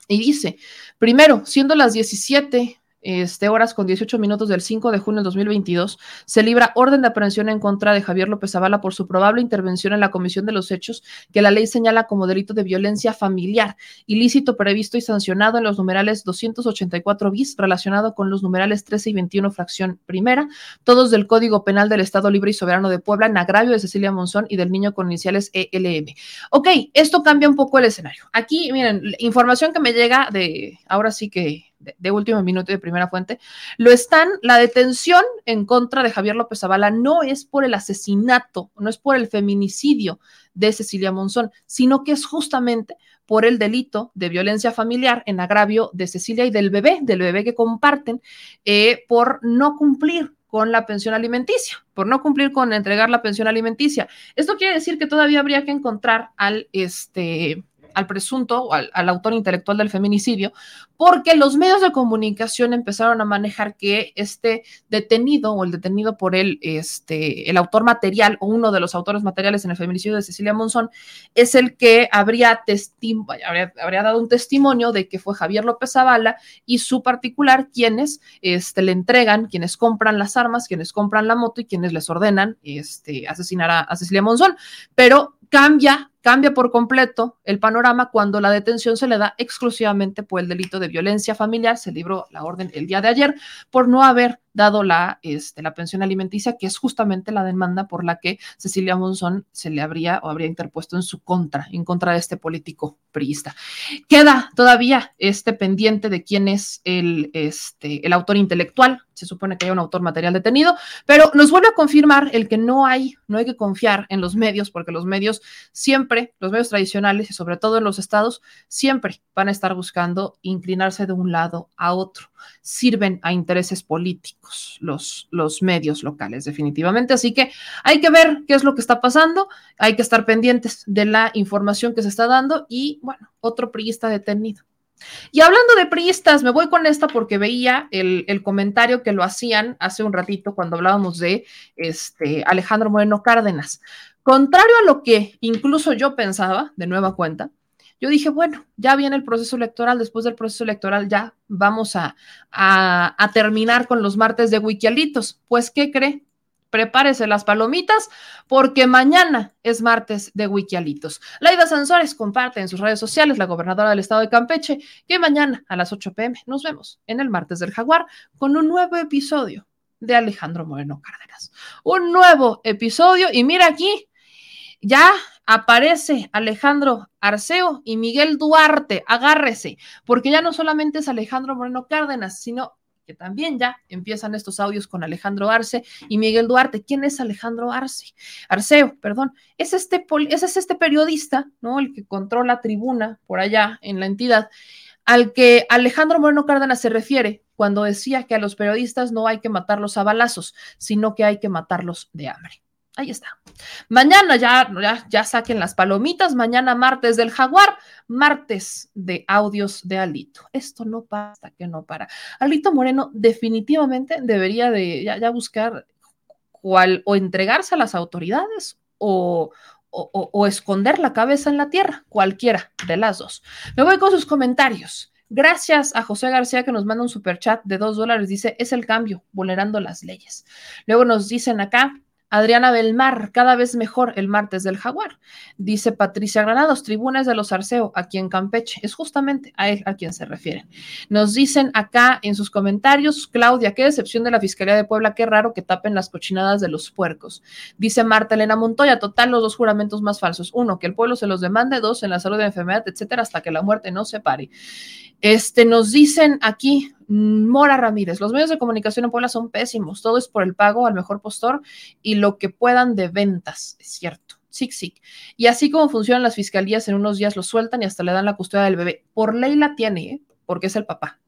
Y dice, primero, siendo las 17 este, horas con 18 minutos del 5 de junio del 2022, se libra orden de aprehensión en contra de Javier López Zavala por su probable intervención en la comisión de los hechos que la ley señala como delito de violencia familiar, ilícito previsto y sancionado en los numerales 284 bis relacionado con los numerales 13 y 21 fracción primera, todos del Código Penal del Estado Libre y Soberano de Puebla en agravio de Cecilia Monzón y del niño con iniciales ELM. Ok, esto cambia un poco el escenario. Aquí, miren, información que me llega de, ahora sí que de, último minuto y de primera fuente, lo están, la detención en contra de Javier López Zavala no es por el asesinato, no es por el feminicidio de Cecilia Monzón, sino que es justamente por el delito de violencia familiar en agravio de Cecilia y del bebé, del bebé que comparten, eh, por no cumplir con la pensión alimenticia, por no cumplir con entregar la pensión alimenticia. Esto quiere decir que todavía habría que encontrar al, este, al presunto o al, autor intelectual del feminicidio, porque los medios de comunicación empezaron a manejar que este detenido o el detenido por él, este, el autor material o uno de los autores materiales en el feminicidio de Cecilia Monzón, es el que habría, habría, habría dado un testimonio de que fue Javier López Zavala y su particular quienes este, le entregan, quienes compran las armas, quienes compran la moto y quienes les ordenan este, asesinar a, a Cecilia Monzón. Pero cambia, cambia por completo el panorama cuando la detención se le da exclusivamente por el delito de violencia familiar. Se libró la orden el día de ayer por no haber dado la, este, la pensión alimenticia, que es justamente la demanda por la que Cecilia Monzón se le habría o habría interpuesto en su contra, en contra de este político priista. Queda todavía este pendiente de quién es el, este, el autor intelectual. Se supone que hay un autor material detenido, pero nos vuelve a confirmar el que no hay, no hay que confiar en los medios, porque los medios siempre, los medios tradicionales y sobre todo en los estados, siempre van a estar buscando inclinarse de un lado a otro. Sirven a intereses políticos los, los medios locales, definitivamente. Así que hay que ver qué es lo que está pasando, hay que estar pendientes de la información que se está dando y, bueno, otro priista detenido. Y hablando de priistas, me voy con esta porque veía el, comentario que lo hacían hace un ratito cuando hablábamos de este Alejandro Moreno Cárdenas. Contrario a lo que incluso yo pensaba, de nueva cuenta, yo dije, bueno, ya viene el proceso electoral, después del proceso electoral ya vamos a, a, terminar con los martes de Wikialitos. Pues, ¿qué cree? Prepárese las palomitas porque mañana es martes de Wikialitos. Laida Sansores comparte en sus redes sociales, la gobernadora del estado de Campeche, que mañana a las 8 pm nos vemos en el martes del jaguar con un nuevo episodio de Alejandro Moreno Cárdenas. Un nuevo episodio y mira aquí, ya aparece Alejandro Arceo y Miguel Duarte, agárrese, porque ya no solamente es Alejandro Moreno Cárdenas, sino que también ya empiezan estos audios con Alejandro Arce y Miguel Duarte. ¿Quién es Alejandro Arce? Arceo, perdón. Es este, es este periodista, ¿no? El que controla tribuna por allá en la entidad, al que Alejandro Moreno Cárdenas se refiere cuando decía que a los periodistas no hay que matarlos a balazos, sino que hay que matarlos de hambre. Ahí está. Mañana ya, ya, saquen las palomitas. Mañana martes del jaguar, martes de audios de Alito. Esto no pasa, que no para. Alito Moreno definitivamente debería de ya, buscar cuál o entregarse a las autoridades o, o, o, esconder la cabeza en la tierra, cualquiera de las dos. Me voy con sus comentarios. Gracias a José García que nos manda un super chat de dos dólares. Dice, es el cambio, vulnerando las leyes. Luego nos dicen acá, Adriana Belmar, cada vez mejor el martes del Jaguar. Dice Patricia Granados, tribunas de los Arceo, aquí en Campeche. Es justamente a él a quien se refieren. Nos dicen acá en sus comentarios, Claudia, qué decepción de la Fiscalía de Puebla, qué raro que tapen las cochinadas de los puercos. Dice Marta Elena Montoya, total los dos juramentos más falsos. Uno, que el pueblo se los demande. Dos, en la salud de enfermedad, etcétera, hasta que la muerte no se pare. Este, nos dicen aquí, Mora Ramírez, los medios de comunicación en Puebla son pésimos, todo es por el pago al mejor postor y lo que puedan de ventas, es cierto. Sí, sí. Y así como funcionan las fiscalías, en unos días lo sueltan y hasta le dan la custodia del bebé. Por ley la tiene, ¿eh? porque es el papá.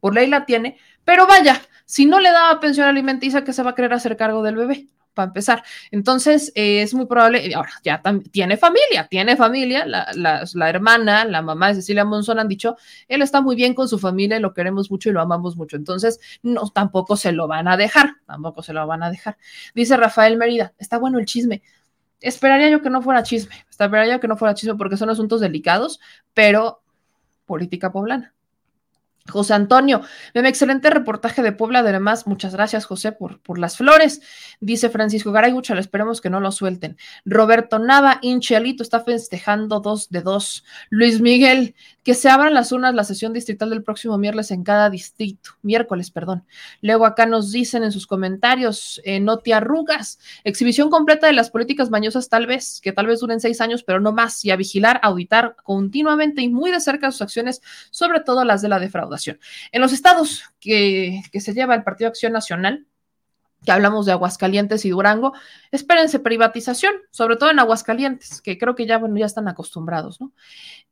Por ley la tiene, pero vaya, si no le daba pensión alimenticia, ¿qué se va a querer hacer cargo del bebé? Para empezar. Entonces, eh, es muy probable, ahora ya tiene familia, tiene familia, la, hermana, la mamá de Cecilia Monzón han dicho, él está muy bien con su familia lo queremos mucho y lo amamos mucho. Entonces, no, tampoco se lo van a dejar, tampoco se lo van a dejar. Dice Rafael Mérida, está bueno el chisme. Esperaría yo que no fuera chisme, esperaría yo que no fuera chisme porque son asuntos delicados, pero política poblana. José Antonio, un excelente reportaje de Puebla, además, muchas gracias, José, por, por las flores. Dice Francisco Garay le esperemos que no lo suelten. Roberto Nava, Inchelito está festejando dos de dos. Luis Miguel, que se abran las urnas la sesión distrital del próximo miércoles en cada distrito, miércoles, perdón. Luego acá nos dicen en sus comentarios, eh, no te arrugas, exhibición completa de las políticas mañosas tal vez, que tal vez duren seis años, pero no más, y a vigilar, auditar continuamente y muy de cerca sus acciones, sobre todo las de la defraudación. En los estados que, que se lleva el Partido Acción Nacional, que hablamos de Aguascalientes y Durango, espérense privatización, sobre todo en Aguascalientes, que creo que ya, bueno, ya están acostumbrados, ¿no?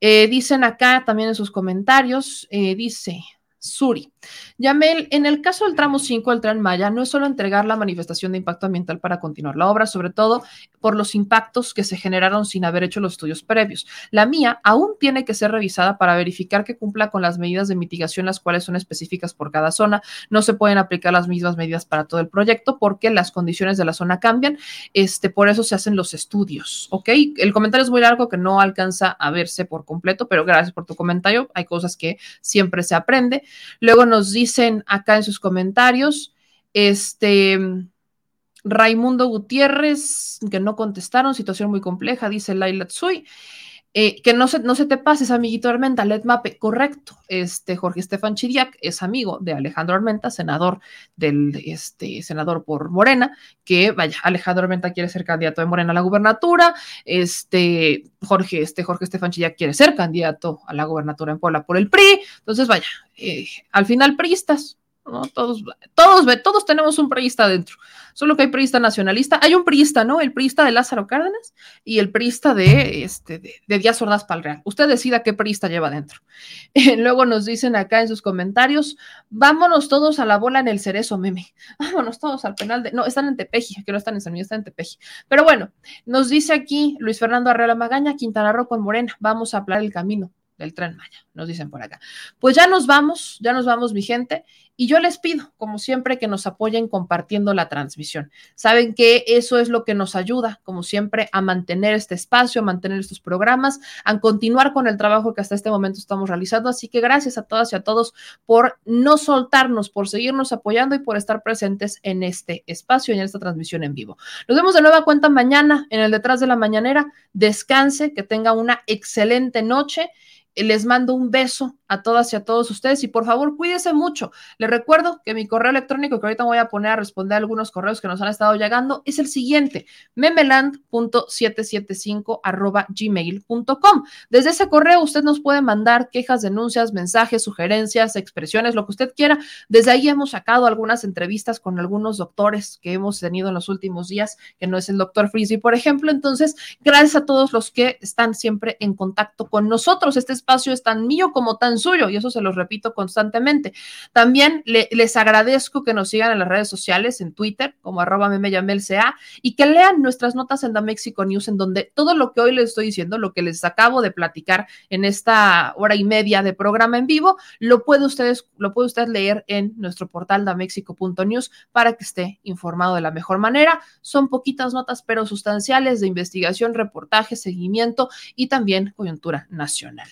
Eh, dicen acá también en sus comentarios, eh, dice, Suri. Yamel, en el caso del tramo 5 del Tren Maya, no es solo entregar la manifestación de impacto ambiental para continuar la obra, sobre todo por los impactos que se generaron sin haber hecho los estudios previos. La mía aún tiene que ser revisada para verificar que cumpla con las medidas de mitigación, las cuales son específicas por cada zona. No se pueden aplicar las mismas medidas para todo el proyecto porque las condiciones de la zona cambian. Este, por eso se hacen los estudios, ¿ok? El comentario es muy largo que no alcanza a verse por completo, pero gracias por tu comentario. Hay cosas que siempre se aprende. Luego nos dicen acá en sus comentarios, este, Raimundo Gutiérrez, que no contestaron, situación muy compleja, dice Laila Tsui. Eh, que no se, no se te pases, amiguito Armenta, Let Mape, correcto. Este Jorge Estefan Chiriac es amigo de Alejandro Armenta, senador del este, senador por Morena, que vaya, Alejandro Armenta quiere ser candidato de Morena a la gubernatura, este Jorge, este Jorge Estefan Chiriac quiere ser candidato a la gubernatura en Puebla por el PRI, entonces vaya, eh, al final priistas, todos, todos, todos tenemos un priista adentro, solo que hay priista nacionalista. Hay un priista, ¿no? El priista de Lázaro Cárdenas y el priista de, este, de, Díaz Ordaz Palreal. Usted decida qué priista lleva adentro. [laughs] luego nos dicen acá en sus comentarios, vámonos todos a la bola en el cerezo, meme. Vámonos todos al penal de... No, están en Tepeji, que no están en San Miguel, están en Tepeji. Pero bueno, nos dice aquí Luis Fernando Arreola Magaña, Quintana Roo con Morena, vamos a hablar el camino del tren Maya, nos dicen por acá. Pues ya nos vamos, ya nos vamos, mi gente, y yo les pido, como siempre, que nos apoyen compartiendo la transmisión. Saben que eso es lo que nos ayuda, como siempre, a mantener este espacio, a mantener estos programas, a continuar con el trabajo que hasta este momento estamos realizando. Así que gracias a todas y a todos por no soltarnos, por seguirnos apoyando y por estar presentes en este espacio y en esta transmisión en vivo. Nos vemos de nueva cuenta mañana en el Detrás de la Mañanera. Descanse, que tenga una excelente noche les mando un beso a todas y a todos ustedes y por favor cuídense mucho. Les recuerdo que mi correo electrónico que ahorita voy a poner a responder a algunos correos que nos han estado llegando es el siguiente, memeland.775 arroba gmail.com. Desde ese correo usted nos puede mandar quejas, denuncias, mensajes, sugerencias, expresiones, lo que usted quiera. Desde ahí hemos sacado algunas entrevistas con algunos doctores que hemos tenido en los últimos días, que no es el doctor Frisby, por ejemplo. Entonces, gracias a todos los que están siempre en contacto con nosotros. Este es espacio es tan mío como tan suyo y eso se los repito constantemente. También les agradezco que nos sigan en las redes sociales, en Twitter, como arroba memeyamelca, y que lean nuestras notas en The Mexico News, en donde todo lo que hoy les estoy diciendo, lo que les acabo de platicar en esta hora y media de programa en vivo, lo puede ustedes, lo puede usted leer en nuestro portal damexico.news para que esté informado de la mejor manera. Son poquitas notas, pero sustanciales de investigación, reportaje, seguimiento y también coyuntura nacional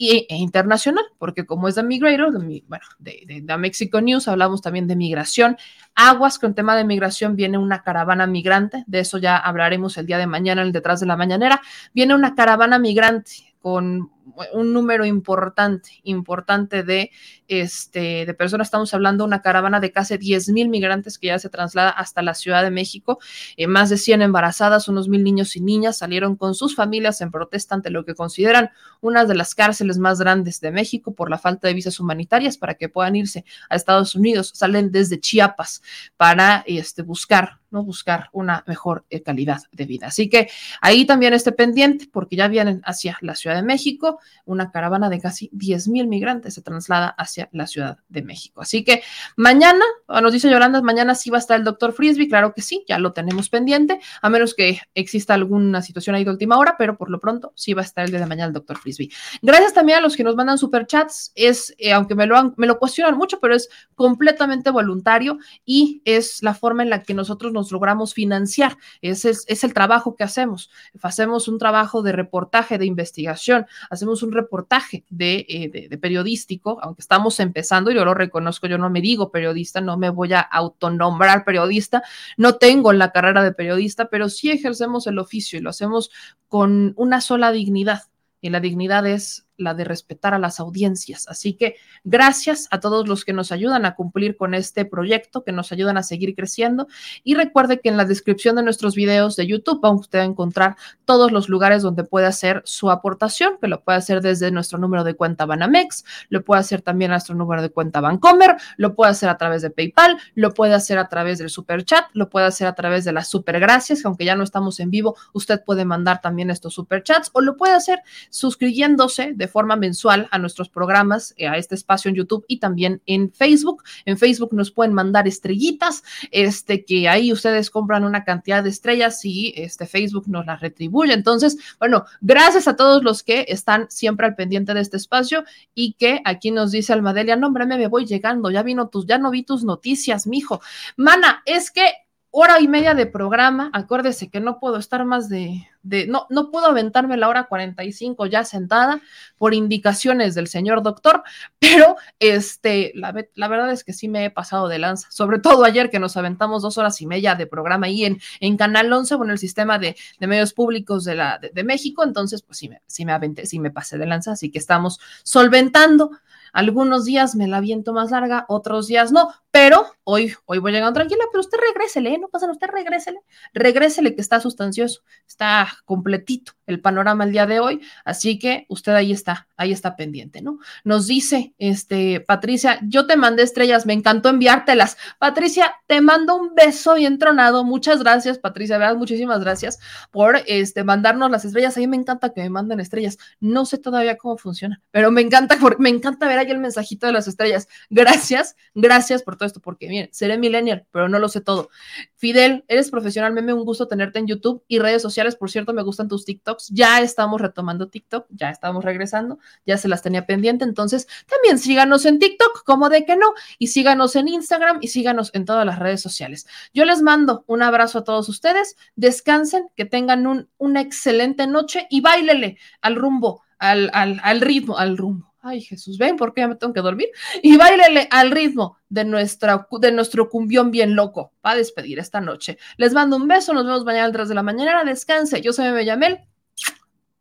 e internacional, porque como es de Migrator, de, bueno, de, de, Mexico News, hablamos también de migración. Aguas, con tema de migración viene una caravana migrante, de eso ya hablaremos el día de mañana el detrás de la mañanera. Viene una caravana migrante con un número importante, importante de, este, de personas. Estamos hablando de una caravana de casi 10 mil migrantes que ya se traslada hasta la Ciudad de México. Eh, más de 100 embarazadas, unos mil niños y niñas salieron con sus familias en protesta ante lo que consideran una de las cárceles más grandes de México por la falta de visas humanitarias para que puedan irse a Estados Unidos. Salen desde Chiapas para este, buscar ¿no? buscar una mejor eh, calidad de vida. Así que ahí también esté pendiente porque ya vienen hacia la Ciudad de México, una caravana de casi 10 mil migrantes se traslada hacia la Ciudad de México. Así que mañana, nos dice Yolanda, mañana sí va a estar el doctor Frisby, claro que sí, ya lo tenemos pendiente, a menos que exista alguna situación ahí de última hora, pero por lo pronto sí va a estar el día de mañana el doctor Frisby. Gracias también a los que nos mandan superchats, es, eh, aunque me lo, me lo cuestionan mucho, pero es completamente voluntario y es la forma en la que nosotros nos logramos financiar. Ese es, el trabajo que hacemos. Hacemos un trabajo de reportaje, de investigación, hacemos un reportaje de, de, periodístico, aunque estamos empezando, yo lo reconozco, yo no me digo periodista, no me voy a autonombrar periodista, no tengo la carrera de periodista, pero sí ejercemos el oficio y lo hacemos con una sola dignidad. Y la dignidad es la de respetar a las audiencias. Así que gracias a todos los que nos ayudan a cumplir con este proyecto, que nos ayudan a seguir creciendo. Y recuerde que en la descripción de nuestros videos de YouTube va usted a encontrar todos los lugares donde puede hacer su aportación, que lo puede hacer desde nuestro número de cuenta Banamex, lo puede hacer también a nuestro número de cuenta Bancomer, lo puede hacer a través de PayPal, lo puede hacer a través del Super Chat, lo puede hacer a través de las Super Gracias, que aunque ya no estamos en vivo, usted puede mandar también estos Super Chats o lo puede hacer suscribiéndose de forma mensual a nuestros programas, eh, a este espacio en YouTube y también en Facebook. En Facebook nos pueden mandar estrellitas, este, que ahí ustedes compran una cantidad de estrellas y este Facebook nos las retribuye. Entonces, bueno, gracias a todos los que están siempre al pendiente de este espacio y que aquí nos dice Almadelia, nómbrame, me voy llegando, ya vino tus, ya no vi tus noticias, mijo. Mana, es que hora y media de programa, acuérdese que no puedo estar más de, de, no, no puedo aventarme la hora 45 ya sentada por indicaciones del señor doctor, [laughs] pero este, la, verdad es que sí me he pasado de lanza, sobre todo ayer que nos aventamos dos horas y media de programa ahí en, en Canal 11, bueno, el sistema de, de medios públicos de, la, de, de, México, entonces pues sí me, sí me aventé, sí me pasé de lanza, así que estamos solventando. Algunos días me la viento más larga, otros días no, pero hoy, hoy voy llegando tranquila, pero usted regrésele, ¿eh? no pasa usted regrésele, regrésele que está sustancioso, está completito el panorama el día de hoy, así que usted ahí está, ahí está pendiente, ¿no? Nos dice, este, Patricia, yo te mandé estrellas, me encantó enviártelas. Patricia, te mando un beso y entronado, muchas gracias, Patricia, verdad, muchísimas gracias por, este, mandarnos las estrellas, a mí me encanta que me manden estrellas, no sé todavía cómo funciona, pero me encanta, me encanta ver ahí el mensajito de las estrellas, gracias, gracias por todo esto, porque miren, seré millennial, pero no lo sé todo. Fidel, eres profesional, meme, un gusto tenerte en YouTube y redes sociales, por cierto, me gustan tus TikToks, ya estamos retomando TikTok, ya estamos regresando, ya se las tenía pendiente, entonces también síganos en TikTok, como de que no, y síganos en Instagram y síganos en todas las redes sociales. Yo les mando un abrazo a todos ustedes, descansen, que tengan un, una excelente noche y bailele al rumbo, al, al, al ritmo, al rumbo ay Jesús, ven, porque ya me tengo que dormir, y bailele al ritmo de, nuestra, de nuestro cumbión bien loco para despedir esta noche. Les mando un beso, nos vemos mañana a las 3 de la mañana, descanse, yo soy Bebe Yamel,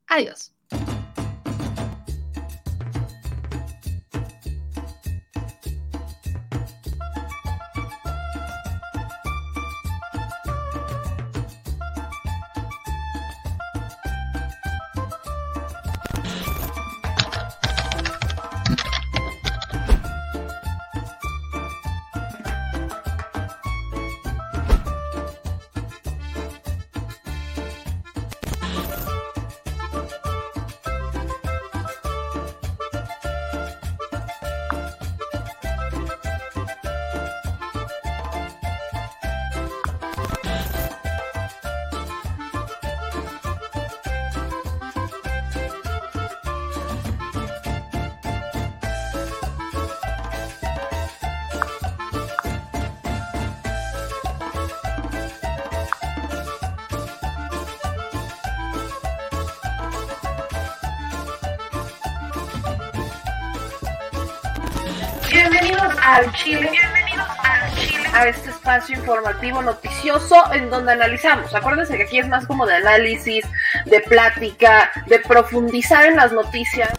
adiós. Espacio informativo noticioso en donde analizamos. Acuérdense que aquí es más como de análisis, de plática, de profundizar en las noticias.